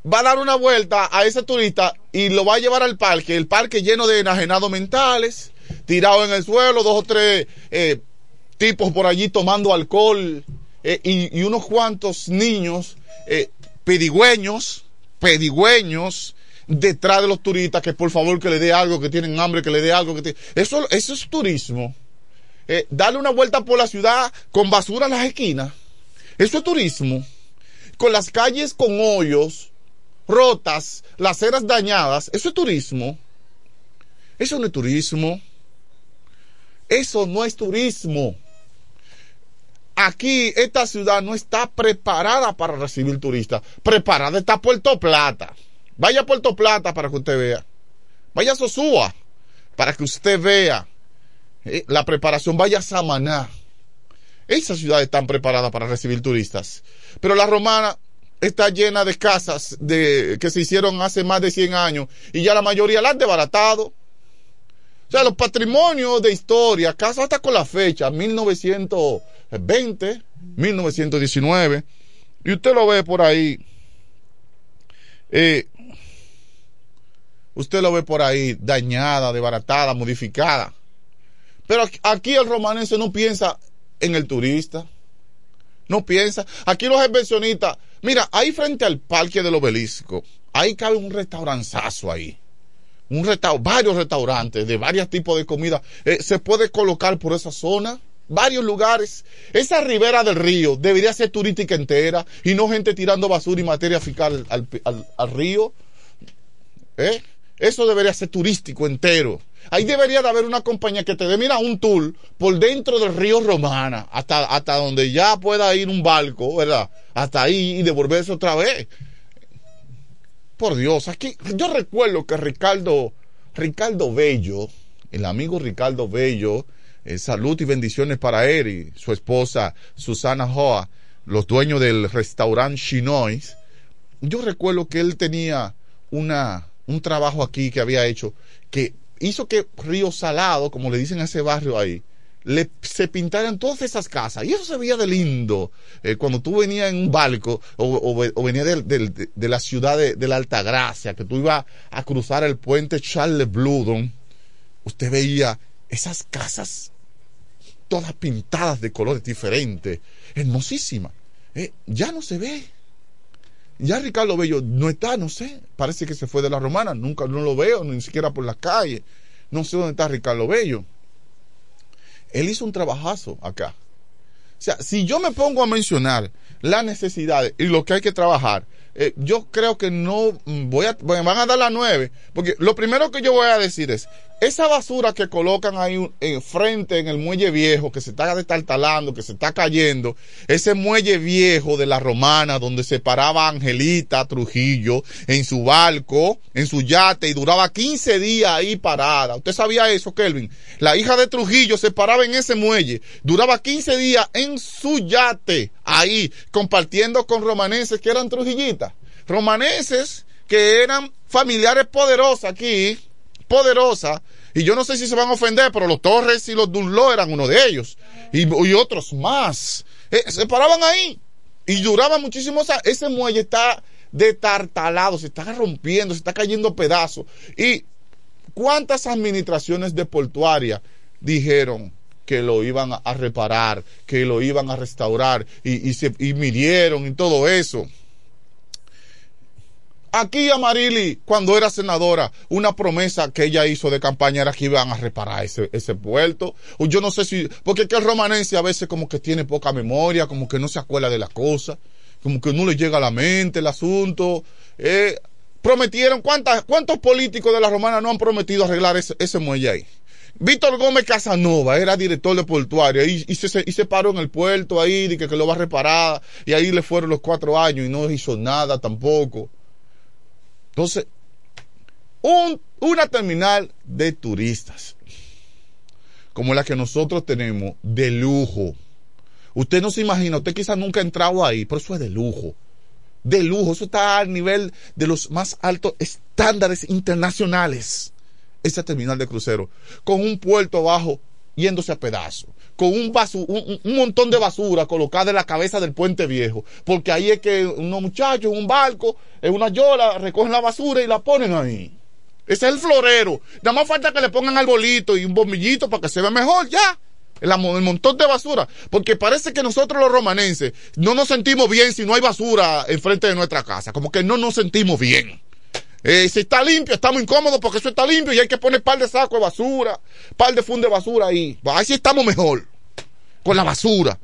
va a dar una vuelta a ese turista y lo va a llevar al parque, el parque lleno de enajenados mentales, tirados en el suelo, dos o tres eh, tipos por allí tomando alcohol eh, y, y, unos cuantos niños eh, pedigüeños, pedigüeños detrás de los turistas que por favor que le dé algo, que tienen hambre, que le dé algo, que te... eso, eso es turismo eh, darle una vuelta por la ciudad con basura en las esquinas. Eso es turismo. Con las calles con hoyos, rotas, las aceras dañadas. Eso es turismo. Eso no es turismo. Eso no es turismo. Aquí esta ciudad no está preparada para recibir turistas. Preparada está Puerto Plata. Vaya a Puerto Plata para que usted vea. Vaya a Sosúa para que usted vea eh, la preparación. Vaya a Samaná. Esas ciudades están preparadas para recibir turistas. Pero la romana está llena de casas de, que se hicieron hace más de 100 años y ya la mayoría la han desbaratado. O sea, los patrimonios de historia, casas hasta con la fecha, 1920, 1919, y usted lo ve por ahí. Eh, usted lo ve por ahí dañada, desbaratada, modificada. Pero aquí el romanense no piensa en el turista. No piensa. Aquí los inversionistas. Mira, ahí frente al parque del obelisco, ahí cabe un restauranzazo ahí. Un restaur varios restaurantes de varios tipos de comida. Eh, se puede colocar por esa zona varios lugares. Esa ribera del río debería ser turística entera y no gente tirando basura y materia fecal al, al- al río. ¿Eh? Eso debería ser turístico entero. Ahí debería de haber una compañía que te dé, mira, un tour por dentro del río Romana, hasta, hasta donde ya pueda ir un barco, ¿verdad? Hasta ahí y devolverse otra vez. Por Dios, aquí yo recuerdo que Ricardo, Ricardo Bello, el amigo Ricardo Bello, eh, salud y bendiciones para él y su esposa Susana Hoa, los dueños del restaurante Chinois. Yo recuerdo que él tenía una, un trabajo aquí que había hecho que hizo que Río Salado, como le dicen a ese barrio ahí, le, se pintaran todas esas casas. Y eso se veía de lindo. Eh, cuando tú venías en un barco o, o, o venías de, de la ciudad de, de la Altagracia, que tú ibas a cruzar el puente Charles Bludon, usted veía esas casas todas pintadas de colores diferentes, hermosísimas. Eh, ya no se ve. Ya Ricardo Bello no está, no sé. Parece que se fue de la romana. Nunca no lo veo, ni siquiera por las calles. No sé dónde está Ricardo Bello. Él hizo un trabajazo acá. O sea, si yo me pongo a mencionar las necesidades y lo que hay que trabajar, eh, yo creo que no mm, voy a, van a dar las nueve, porque lo primero que yo voy a decir es, esa basura que colocan ahí en frente en el muelle viejo, que se está destartalando, que se está cayendo, ese muelle viejo de la romana donde se paraba Angelita Trujillo en su barco, en su yate, y duraba 15 días ahí parada. ¿Usted sabía eso, Kelvin? La hija de Trujillo se paraba en ese muelle, duraba 15 días en su yate, ahí, compartiendo con romaneses que eran trujillitas. Romaneses que eran familiares poderosos aquí, poderosa. Y yo no sé si se van a ofender, pero los Torres y los Dunlop eran uno de ellos. Y, otros más. Eh, se paraban ahí. Y duraban muchísimos años. Ese muelle está detartalado, se está rompiendo, se está cayendo pedazos. Y cuántas administraciones de portuaria dijeron que lo iban a reparar, que lo iban a restaurar y, se, y midieron y todo eso. Aquí a Marili, cuando era senadora, una promesa que ella hizo de campaña era que iban a reparar ese, ese puerto. Yo no sé si, porque que el romanense a veces como que tiene poca memoria, como que no se acuerda de las cosas, como que no le llega a la mente el asunto. Eh, prometieron, ¿cuántas, ¿cuántos políticos de la romana no han prometido arreglar ese, ese muelle ahí? Víctor Gómez Casanova era director de portuario y, y, se, y se paró en el puerto ahí, de que, que lo va a reparar, y ahí le fueron los cuatro años y no hizo nada tampoco. Entonces, un, una terminal de turistas, como la que nosotros tenemos, de lujo. Usted no se imagina, usted quizás nunca ha entrado ahí, pero eso es de lujo. De lujo, eso está al nivel de los más altos estándares internacionales. Esa terminal de crucero, con un puerto abajo yéndose a pedazos, con un, basu un, un, montón de basura colocada en la cabeza del puente viejo, porque ahí es que unos muchachos en un barco, en una yola, recogen la basura y la ponen ahí. Ese es el florero. Nada más falta que le pongan arbolito y un bombillito para que se vea mejor, ya. El, el, montón de basura. Porque parece que nosotros los romanenses no nos sentimos bien si no hay basura enfrente de nuestra casa. Como que no nos sentimos bien. Eh, si está limpio, estamos incómodos porque eso está limpio y hay que poner par de sacos de basura, par de funde de basura ahí. Ahí sí estamos mejor con la basura.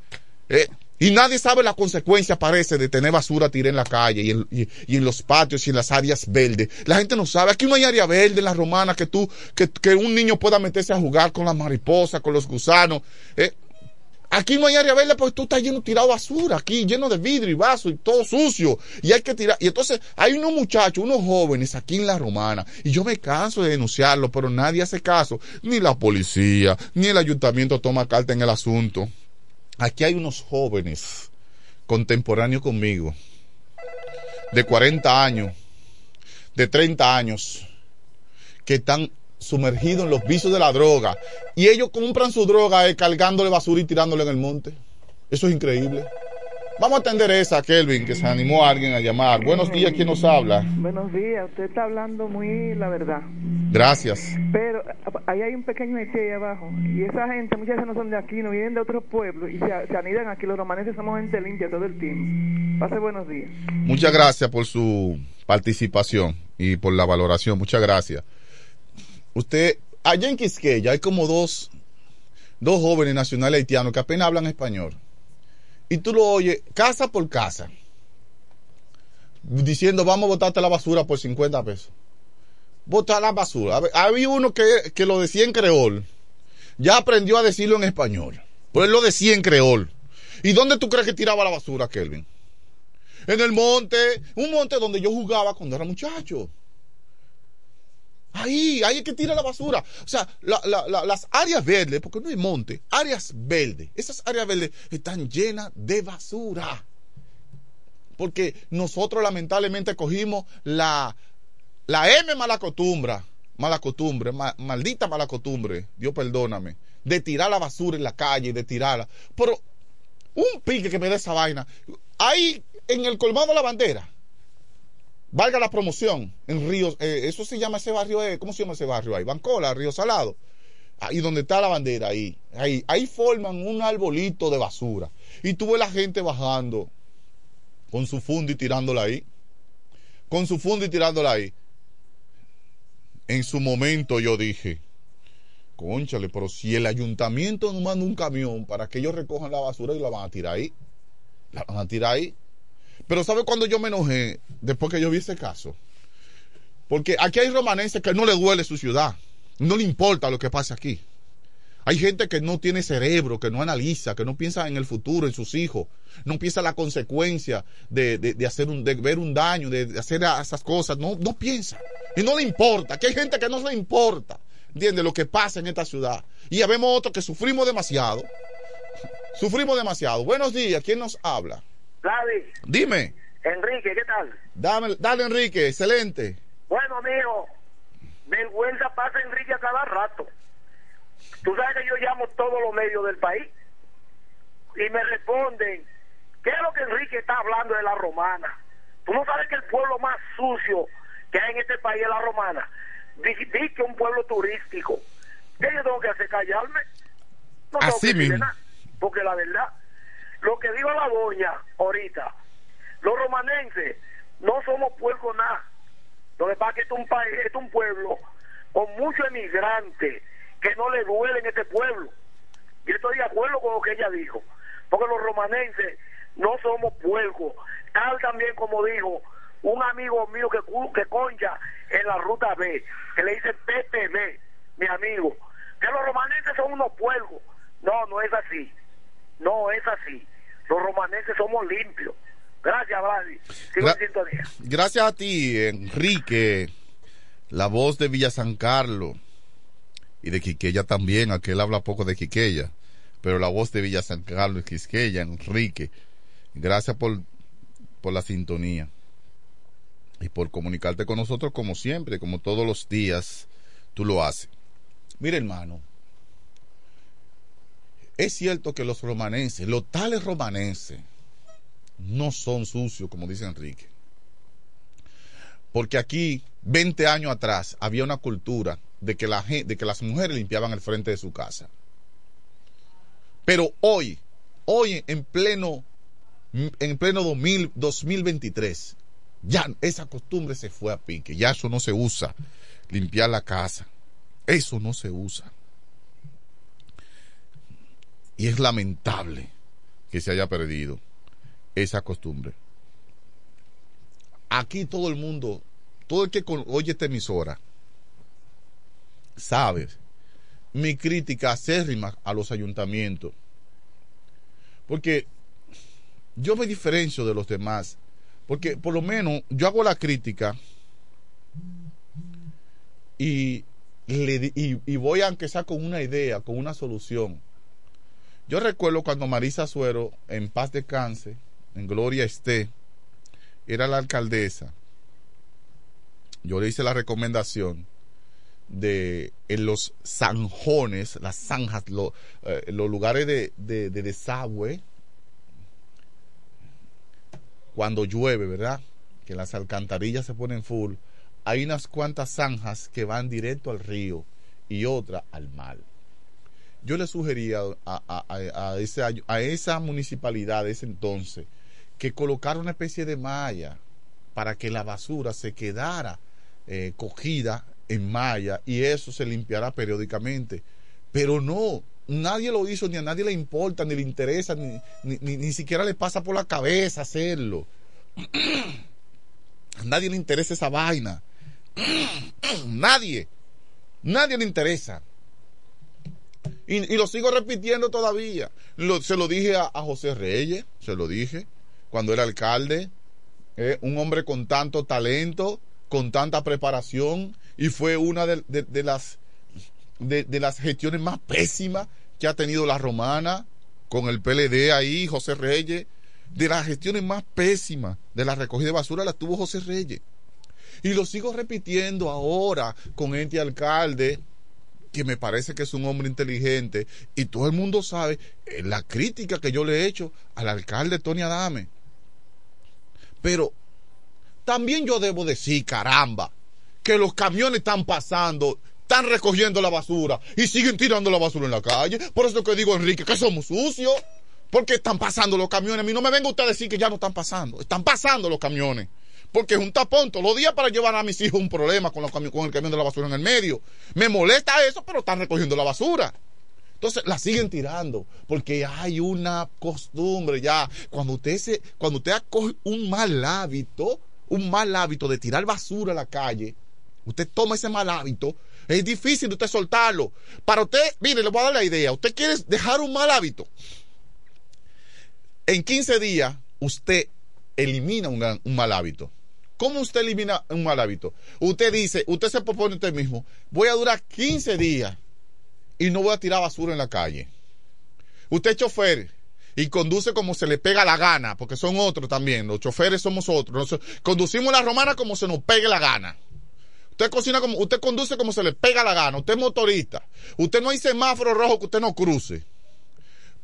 Eh, y nadie sabe la consecuencia, parece, de tener basura tirada en la calle y en, los patios y en las áreas verdes. La gente no sabe. Aquí no hay área verde en la romana que tú, que, que un niño pueda meterse a jugar con las mariposas, con los gusanos. Eh, Aquí no hay área verde porque tú estás lleno tirado basura, aquí lleno de vidrio y vaso y todo sucio. Y hay que tirar. Y entonces hay unos muchachos, unos jóvenes aquí en la romana. Y yo me canso de denunciarlo, pero nadie hace caso. Ni la policía, ni el ayuntamiento toma carta en el asunto. Aquí hay unos jóvenes contemporáneos conmigo, de 40 años, de 30 años, que están sumergidos en los vicios de la droga. Y ellos compran su droga eh, cargándole basura y tirándole en el monte. Eso es increíble. Vamos a atender esa, Kelvin, que se animó a alguien a llamar. Buenos días, ¿quién nos habla? Buenos días, usted está hablando muy la verdad. Gracias. Pero ahí hay un pequeño Haití ahí abajo. Y esa gente, muchas veces no son de aquí, no vienen de otros pueblos y se, se anidan aquí. Los romaneses somos gente limpia todo el tiempo. Pase buenos días. Muchas gracias por su participación y por la valoración. Muchas gracias. Usted, allá en Quisqueya hay como dos, dos jóvenes nacionales haitianos que apenas hablan español. Y tú lo oyes casa por casa, diciendo vamos a botarte la basura por 50 pesos. Botar la basura. Había uno que, que lo decía en creol. Ya aprendió a decirlo en español. Pues él lo decía en creol. ¿Y dónde tú crees que tiraba la basura, Kelvin? En el monte, un monte donde yo jugaba cuando era muchacho. Ahí, ahí es que tira la basura. O sea, la- la- la- las áreas verdes, porque no hay monte, áreas verdes, esas áreas verdes están llenas de basura. Porque nosotros lamentablemente cogimos la, la M mala costumbre, mala costumbre, ma- maldita mala costumbre, Dios perdóname, de tirar la basura en la calle, de tirarla. Pero un pique que me dé esa vaina. Ahí en el colmado de la bandera, valga la promoción, en Ríos, eh, eso se llama ese barrio, eh, ¿cómo se llama ese barrio ahí? Bancola, Río Salado. Ahí donde está la bandera, ahí, ahí, ahí forman un arbolito de basura. Y tú ves la gente bajando con su fundo y tirándola ahí. Con su fundo y tirándola ahí. En su momento yo dije, conchale, pero si el ayuntamiento no manda un camión para que ellos recojan la basura y la van a tirar ahí. La van a tirar ahí. Pero ¿sabe cuando yo me enojé después que yo vi ese caso? Porque aquí hay romanenses que no le duele su ciudad. No le importa lo que pase aquí. Hay gente que no tiene cerebro, que no analiza, que no piensa en el futuro, en sus hijos, no piensa la consecuencia de, de- hacer un, de ver un daño, de, hacer esas cosas, no, no piensa. Y no le importa, Aquí hay gente que no le importa, ¿entiendes? Lo que pasa en esta ciudad. Y ya vemos otros que sufrimos demasiado. Sufrimos demasiado. Buenos días, ¿quién nos habla? Gladys, Dime, Enrique, ¿qué tal? dame, dale Enrique, excelente. Bueno, amigo, vergüenza pasa Enrique a cada rato. Tú sabes que yo llamo todos los medios del país y me responden, ¿qué es lo que Enrique está hablando de la romana? Tú no sabes que el pueblo más sucio que hay en este país es la romana. Di, di que un pueblo turístico. ¿Qué yo tengo que hacer? ¿Callarme? No tengo Así que decirle mismo. nada, porque la verdad, lo que dijo la doña ahorita, los romanenses no somos puercos nada. Lo que pasa es que es un país, es un pueblo con muchos emigrantes que no le duelen este pueblo. Yo estoy de acuerdo con lo que ella dijo, porque los romanenses no somos puercos. Tal también como dijo un amigo mío que, que concha en la ruta B, que le dice PPB, mi amigo, que los romanenses son unos puercos. No, no es así. No es así. Los romanenses somos limpios. Gracias, Gra- sintonía. Gracias a ti, Enrique, la voz de Villa San Carlos y de Quiqueya también, aunque él habla poco de Quiqueya, pero la voz de Villa San Carlos y Quisqueya, Enrique, gracias por, por la sintonía y por comunicarte con nosotros como siempre, como todos los días tú lo haces. Mira, hermano, es cierto que los romanenses, los tales romanenses, no son sucios, como dice Enrique. Porque aquí, 20 años atrás, había una cultura de que, de que las mujeres limpiaban el frente de su casa. Pero hoy, hoy en pleno, en pleno 2000 2023, ya esa costumbre se fue a pique. Ya eso no se usa. Limpiar la casa. Eso no se usa. Y es lamentable que se haya perdido esa costumbre. Aquí todo el mundo, todo el que oye esta emisora, sabe mi crítica acérrima a los ayuntamientos. Porque yo me diferencio de los demás. Porque por lo menos yo hago la crítica y, y voy aunque sea con una idea, con una solución. Yo recuerdo cuando Marisa Suero, en paz descanse, en gloria esté, era la alcaldesa. Yo le hice la recomendación de en los zanjones, las zanjas, eh, los lugares de, de, de desagüe, cuando llueve, ¿verdad? Que las alcantarillas se ponen full, hay unas cuantas zanjas que van directo al río y otra al mar. Yo le sugería a, esa municipalidad de ese entonces que colocara una especie de malla para que la basura se quedara eh, cogida en malla y eso se limpiará periódicamente. Pero no, nadie lo hizo, ni a nadie le importa, ni le interesa, ni, ni siquiera le pasa por la cabeza hacerlo. a nadie le interesa esa vaina. nadie. Nadie le interesa. Y, lo sigo repitiendo todavía. Se lo dije a, José Reyes, se lo dije, cuando era alcalde. eh, un hombre con tanto talento, con tanta preparación, y fue una de, las de, las gestiones más pésimas que ha tenido la romana, con el PLD ahí, José Reyes. De las gestiones más pésimas de la recogida de basura las tuvo José Reyes. Y lo sigo repitiendo ahora con este alcalde, que me parece que es un hombre inteligente, y todo el mundo sabe eh, la crítica que yo le he hecho al alcalde Tony Adame. Pero también yo debo decir, caramba, que los camiones están pasando, están recogiendo la basura y siguen tirando la basura en la calle. Por eso que digo, Enrique, que somos sucios. Porque están pasando los camiones. A mí no me venga usted a decir que ya no están pasando. Están pasando los camiones. Porque es un tapón todos los días para llevar a mis hijos un problema con, el camión de la basura en el medio. Me molesta eso, pero están recogiendo la basura. Entonces la siguen tirando porque hay una costumbre ya. Cuando usted se, cuando usted acoge un mal hábito, un mal hábito de tirar basura a la calle, usted toma ese mal hábito, es difícil usted soltarlo. Para usted, mire, le voy a dar la idea. Usted quiere dejar un mal hábito. En 15 días, usted elimina un mal hábito. ¿Cómo usted elimina un mal hábito? Usted dice, usted se propone usted mismo, voy a durar 15 días y no voy a tirar basura en la calle. Usted es chofer y conduce como se le pega la gana, porque son otros también, los choferes somos otros. Nosotros conducimos la romana como se nos pegue la gana. Usted cocina como, usted conduce como se le pega la gana, usted es motorista. Usted no hay semáforo rojo que usted no cruce.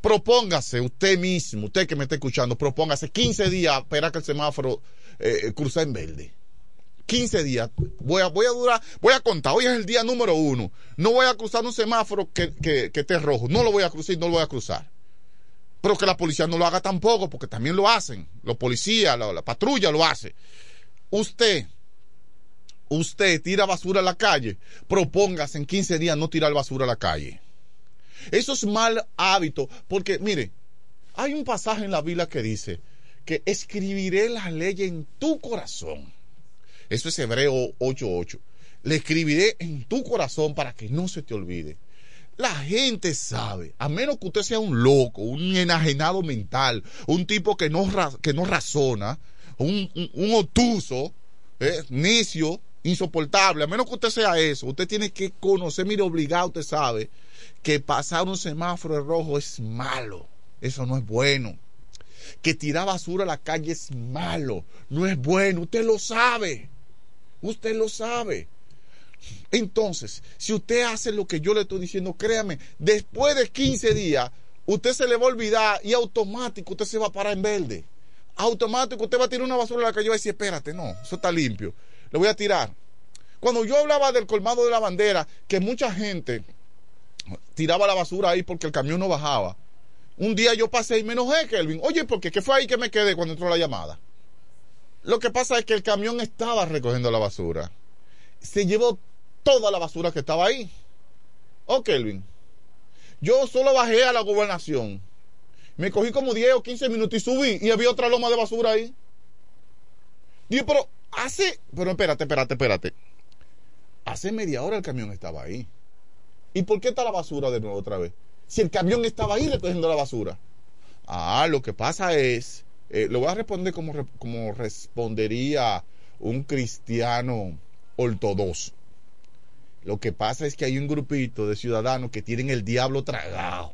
Propóngase usted mismo, usted que me está escuchando, propóngase 15 días a esperar que el semáforo eh, cruce en verde. 15 días. Voy a, voy a durar, voy a contar. Hoy es el día número uno. No voy a cruzar un semáforo que, que, que esté rojo. No lo voy a cruzar y no lo voy a cruzar. Pero que la policía no lo haga tampoco, porque también lo hacen. Los policías, la, la patrulla lo hace. Usted, usted tira basura a la calle. Propóngase en 15 días no tirar basura a la calle. Eso es mal hábito, porque mire, hay un pasaje en la Biblia que dice que escribiré la ley en tu corazón. Eso es Hebreo 8:8. Le escribiré en tu corazón para que no se te olvide. La gente sabe, a menos que usted sea un loco, un enajenado mental, un tipo que no, que no razona, un, un, un obtuso, eh, necio, insoportable, a menos que usted sea eso, usted tiene que conocer, mire, obligado, usted sabe, que pasar un semáforo rojo es malo, eso no es bueno. Que tirar basura a la calle es malo, no es bueno, usted lo sabe, usted lo sabe. Entonces, si usted hace lo que yo le estoy diciendo, créame, después de 15 días, usted se le va a olvidar y automático usted se va a parar en verde. Automático usted va a tirar una basura a la calle y va a decir, espérate, no, eso está limpio, le voy a tirar. Cuando yo hablaba del colmado de la bandera, que mucha gente tiraba la basura ahí porque el camión no bajaba. Un día yo pasé y me enojé, Kelvin. Oye, ¿por qué? ¿Qué fue ahí que me quedé cuando entró la llamada? Lo que pasa es que el camión estaba recogiendo la basura. Se llevó toda la basura que estaba ahí. Oh, Kelvin. Yo solo bajé a la gobernación. Me cogí como 10 o 15 minutos y subí y había otra loma de basura ahí. Dije, pero hace... Pero espérate, espérate, espérate. Hace media hora el camión estaba ahí. ¿Y por qué está la basura de nuevo otra vez? Si el camión estaba ahí recogiendo la basura. Ah, lo que pasa es, eh, lo voy a responder como, como respondería un cristiano ortodoxo. Lo que pasa es que hay un grupito de ciudadanos que tienen el diablo tragado.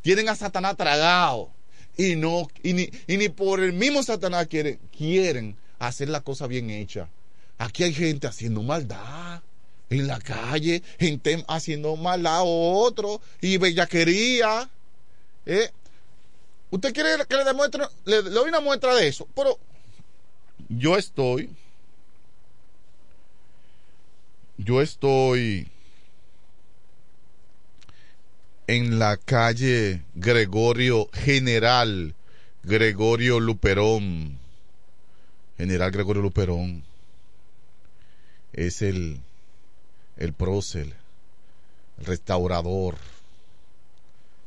Tienen a Satanás tragado. Y no, y ni, y ni por el mismo Satanás quieren, quieren hacer la cosa bien hecha. Aquí hay gente haciendo maldad en la calle, gente haciendo maldad a otro y bellaquería. ¿eh? ¿Usted quiere que le demuestre, le, le doy una muestra de eso? Pero yo estoy, yo estoy en la calle Gregorio General Gregorio Luperón. General Gregorio Luperón es el, el prócer, el restaurador,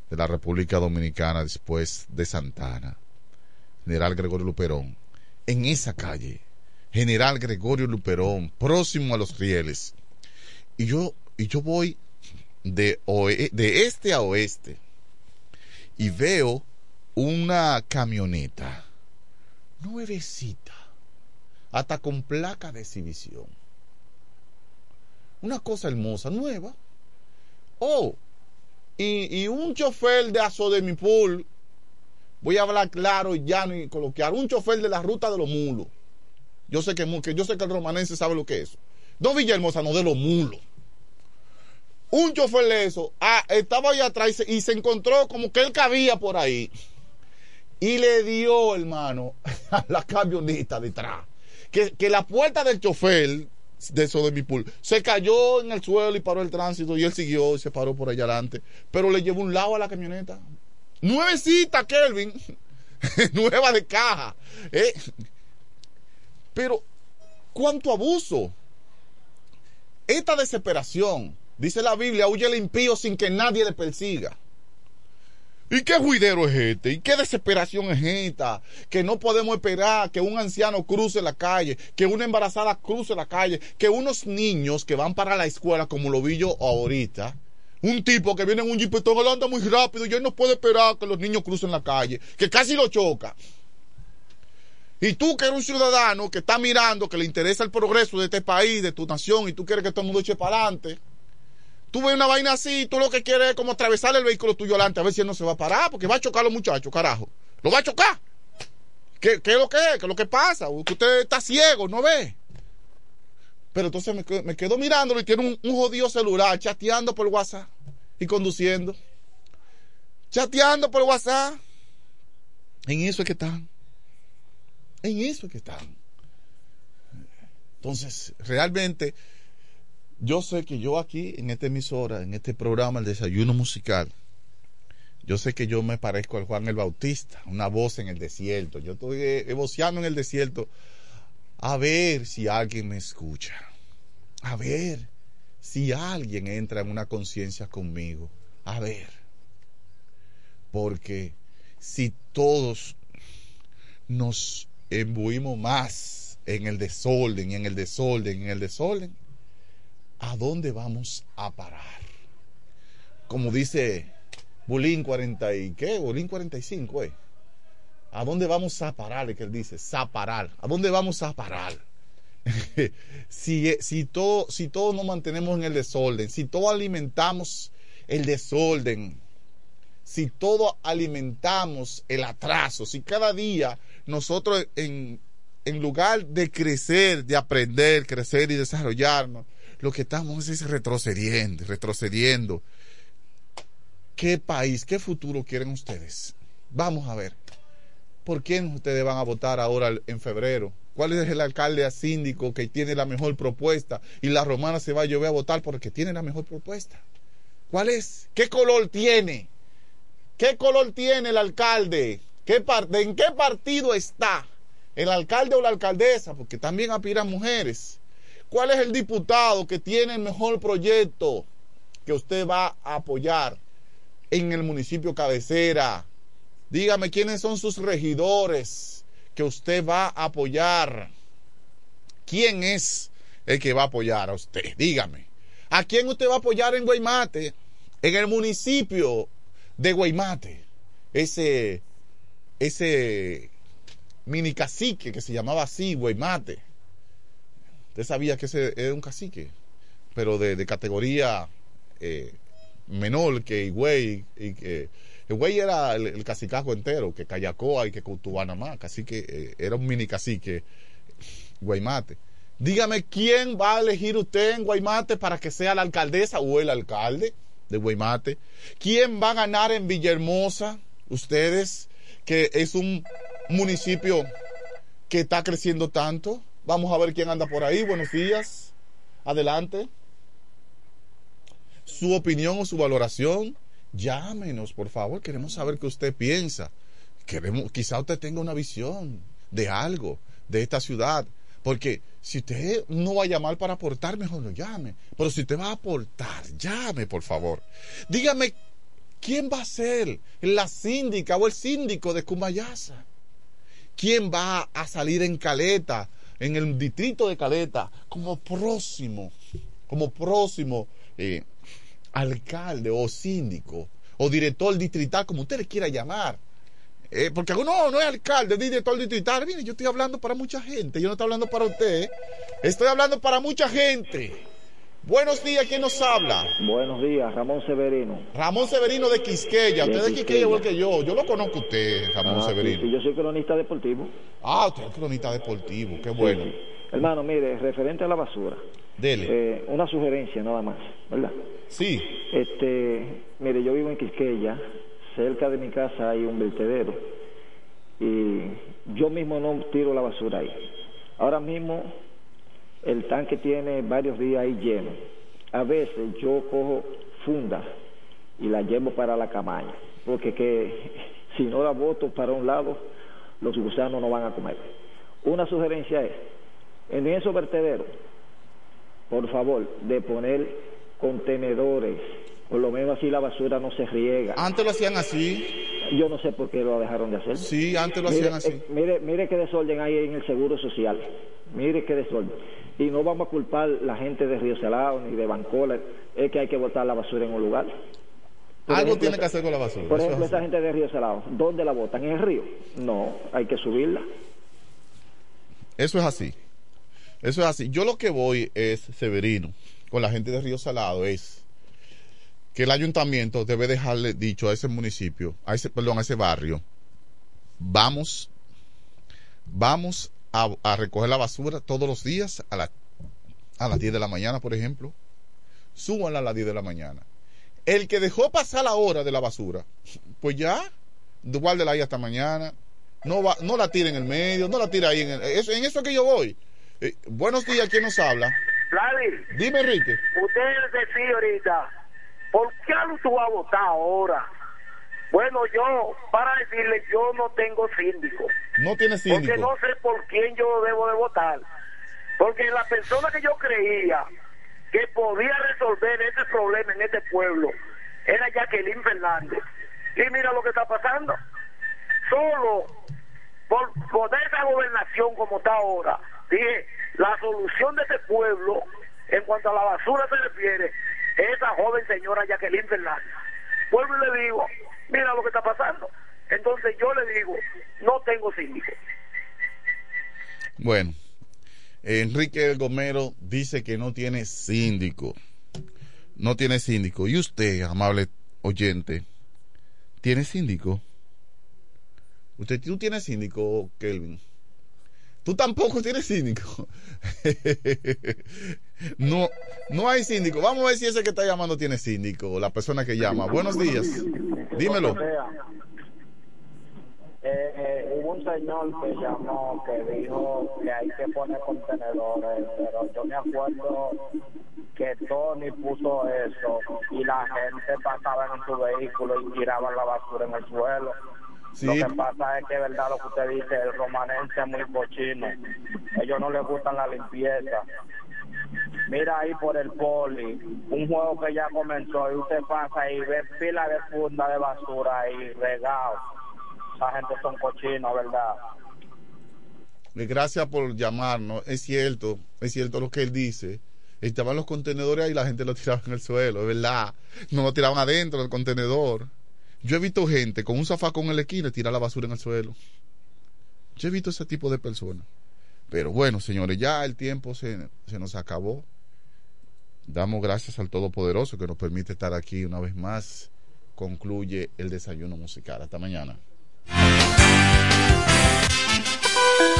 de la República Dominicana después de Santana, General Gregorio Luperón, en esa calle, General Gregorio Luperón, próximo a los rieles. Y yo, y yo voy de, de este a oeste y veo una camioneta nuevecita, hasta con placa de exhibición. Una cosa hermosa, nueva. Oh, y, y un chofer de Azodemipol, voy a hablar claro y llano y coloquial, un chofer de la ruta de los mulos. Yo sé que, yo sé que el romanense sabe lo que es eso. No Villahermosa, no de los mulos. Un chofer de eso ah, estaba ahí atrás y se, y se encontró como que él cabía por ahí. Y le dio, hermano, a la camioneta detrás. Que, que la puerta del chofer de eso de mi pool se cayó en el suelo y paró el tránsito y él siguió y se paró por allá adelante. Pero le llevó un lado a la camioneta. Nuevecita, Kelvin. Nueva de caja. ¿eh? Pero, ¿cuánto abuso? Esta desesperación, dice la Biblia, huye el impío sin que nadie le persiga. ¿Y qué juidero es este? ¿Y qué desesperación es esta? Que no podemos esperar que un anciano cruce la calle, que una embarazada cruce la calle, que unos niños que van para la escuela, como lo vi yo ahorita, un tipo que viene en un jipetón, él anda muy rápido y él no puede esperar que los niños crucen la calle, que casi lo choca. Y tú que eres un ciudadano que está mirando, que le interesa el progreso de este país, de tu nación, y tú quieres que todo el mundo eche para adelante, tú ves una vaina así, tú lo que quieres es como atravesar el vehículo tuyo adelante, a ver si él no se va a parar, porque va a chocar a los muchachos, carajo. Lo va a chocar. ¿Qué, qué es lo que es? ¿Qué es lo que pasa? Usted está ciego, no ve. Pero entonces me, me quedo mirándolo y tiene un, un jodido celular chateando por WhatsApp y conduciendo. Chateando por WhatsApp. En eso es que están. En eso es que están. Entonces, realmente, yo sé que yo aquí, en esta emisora, en este programa, el desayuno musical, yo sé que yo me parezco al Juan el Bautista, una voz en el desierto. Yo estoy eh, en el desierto a ver si alguien me escucha. A ver si alguien entra en una conciencia conmigo. A ver. Porque si todos nos embuimos más en el desorden, en el desorden, en el desorden, ¿a dónde vamos a parar? Como dice Bulín 40 y qué, Bulín 45, eh. ¿A dónde vamos a parar? Es que él dice, zaparar. ¿A dónde vamos a parar? si, si, todo, si todos nos mantenemos en el desorden, si todos alimentamos el desorden, si todo alimentamos el atraso, si cada día nosotros en lugar de crecer, de aprender, crecer y desarrollarnos, lo que estamos es retrocediendo, retrocediendo. ¿Qué país, qué futuro quieren ustedes? Vamos a ver. ¿Por quién ustedes van a votar ahora en febrero? ¿Cuál es el alcalde a síndico que tiene la mejor propuesta? Y la romana se va a llover a votar porque tiene la mejor propuesta. ¿Cuál es? ¿Qué color tiene? ¿Qué color tiene el alcalde? ¿Qué ¿En qué partido está? ¿El alcalde o la alcaldesa? Porque también aspiran mujeres. ¿Cuál es el diputado que tiene el mejor proyecto que usted va a apoyar en el municipio cabecera? Dígame quiénes son sus regidores que usted va a apoyar. ¿Quién es el que va a apoyar a usted? Dígame. ¿A quién usted va a apoyar en Guaymate? En el municipio de Guaymate. Ese, ese mini cacique que se llamaba así, Guaymate. Usted sabía que ese era un cacique, pero de, categoría eh, menor que Higüey y que era el, el entero, que Cayacoa y que Cutubana más, así que eh, era un mini cacique Guaymate. Dígame quién va a elegir usted en Guaymate para que sea la alcaldesa o el alcalde de Guaymate. ¿Quién va a ganar en Villahermosa? Ustedes, que es un municipio que está creciendo tanto. Vamos a ver quién anda por ahí. Buenos días. Adelante. Su opinión o su valoración, llámenos, por favor. Queremos saber qué usted piensa. Queremos, quizá usted tenga una visión de algo, de esta ciudad. Porque si usted no va a llamar para aportar, mejor no llame. Pero si usted va a aportar, llame, por favor. Dígame ¿quién va a ser la síndica o el síndico de Cumayasa? ¿Quién va a salir en Caleta, en el distrito de Caleta, como próximo, como próximo eh, alcalde o síndico o director distrital, como usted le quiera llamar? Eh, porque no, no es alcalde, es director distrital. Mire, yo estoy hablando para mucha gente, yo no estoy hablando para usted, estoy hablando para mucha gente. Buenos días, ¿quién nos habla? Buenos días, Ramón Severino. Ramón Severino de Quisqueya. De Usted es de Quisqueya Quisqueya. igual que yo. Yo lo conozco a usted, Ramón Ah, Severino. sí, yo soy cronista deportivo. Ah, usted es cronista deportivo. Qué bueno. Sí, sí. Hermano, mire, referente a la basura. Dele. eh, una sugerencia nada más, ¿verdad? Sí. Este, mire, yo vivo en Quisqueya, cerca de mi casa hay un vertedero y yo mismo no tiro la basura ahí. Ahora mismo el tanque tiene varios días ahí lleno. A veces yo cojo fundas y la llevo para la camaña, porque que si no la boto para un lado, los gusanos no van a comer. Una sugerencia es, en esos vertederos, por favor, de poner contenedores, por lo menos así la basura no se riega. Antes lo hacían así. Yo no sé por qué lo dejaron de hacer. Sí, antes lo Mire, hacían así. eh, mire, mire qué desorden hay en el Seguro Social. Mire qué desorden. Y no vamos a culpar la gente de Río Salado ni de Bancola, es que hay que botar la basura en un lugar. Por Algo ejemplo, tiene que hacer con la basura. Por ejemplo, es esa gente de Río Salado, ¿dónde la botan? ¿En el río? No, hay que subirla. Eso es así. Eso es así. Yo lo que voy es, Severino, con la gente de Río Salado, es que el ayuntamiento debe dejarle dicho a ese municipio, a ese, perdón, a ese barrio, vamos, vamos a, a recoger la basura todos los días a, la- a las 10 de la mañana, por ejemplo. Súbanla a las 10 de la mañana. El que dejó pasar la hora de la basura, pues ya, guárdela ahí hasta mañana. No, va, no la tire en el medio, no la tire ahí en el, eso, en eso que yo voy. Eh, buenos días, ¿quién nos habla? Dime, Enrique. usted decía ahorita, ¿por qué tú vas a votar ahora? Bueno, yo, para decirle, yo no tengo síndico. No tiene síndico. Porque no sé por quién yo debo de votar. Porque la persona que yo creía que podía resolver ese problema en este pueblo era Jacqueline Fernández. Y mira lo que está pasando. Solo por poder esa gobernación como está ahora, dije, la solución de este pueblo, en cuanto a la basura se refiere, es esa joven señora Jacqueline Fernández. Y le digo, mira lo que está pasando. Entonces yo le digo, no tengo síndico. Bueno, Enrique Gomero dice que no tiene síndico. No tiene síndico. ¿Y usted, amable oyente, tiene síndico? ¿Usted tú tienes síndico, Kelvin? Tú tampoco tienes síndico. no, no hay síndico. Vamos a ver si ese que está llamando tiene síndico, la persona que llama. Buenos días. Dímelo. Eh, eh, hubo un señor que llamó que dijo que hay que poner contenedores, pero yo me acuerdo que Tony puso eso y la gente pasaba en su vehículo y tiraban la basura en el suelo. Sí. Lo que pasa es que es verdad lo que usted dice, el romanense es muy cochino. Ellos no les gustan la limpieza. Mira ahí por el poli, un juego que ya comenzó y usted pasa y ve pila de funda de basura ahí regado. Esa gente son cochinos, ¿verdad? Eh, Gracias por llamarnos. Es cierto, es cierto lo que él dice. Estaban los contenedores ahí y la gente lo tiraba en el suelo, es verdad. No lo tiraban adentro del contenedor. Yo he visto gente con un zafacón en la esquina tirar la basura en el suelo. Yo he visto ese tipo de personas. Pero bueno, señores, ya el tiempo se, se nos acabó. Damos gracias al Todopoderoso que nos permite estar aquí una vez más. Concluye el desayuno musical. Hasta mañana.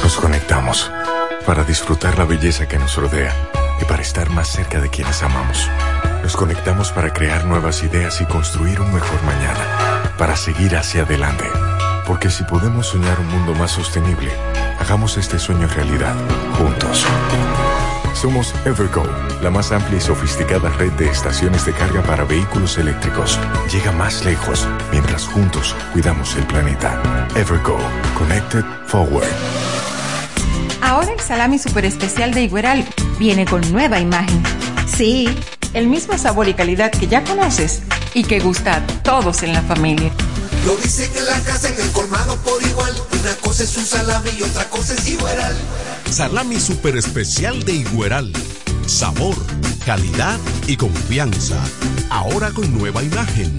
Nos conectamos para disfrutar la belleza que nos rodea y para estar más cerca de quienes amamos. Nos conectamos para crear nuevas ideas y construir un mejor mañana, para seguir hacia adelante. Porque si podemos soñar un mundo más sostenible, hagamos este sueño realidad, juntos. Somos Evergo, la más amplia y sofisticada red de estaciones de carga para vehículos eléctricos. Llega más lejos mientras juntos cuidamos el planeta. Evergo, Connected Forward. Ahora el salami super especial de Igueral viene con nueva imagen. Sí, el mismo sabor y calidad que ya conoces, y que gusta a todos en la familia. Lo dicen en la casa, en el colmado por igual. Una cosa es un salami y otra cosa es igual. Salami super especial de Igueral. Sabor, calidad y confianza. Ahora con nueva imagen.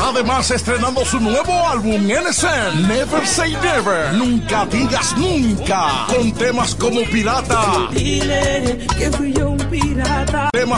Además, estrenando su nuevo álbum NSN, Never Say Never, Nunca Digas Nunca, con temas como Pirata, Dile que fui yo un pirata. temas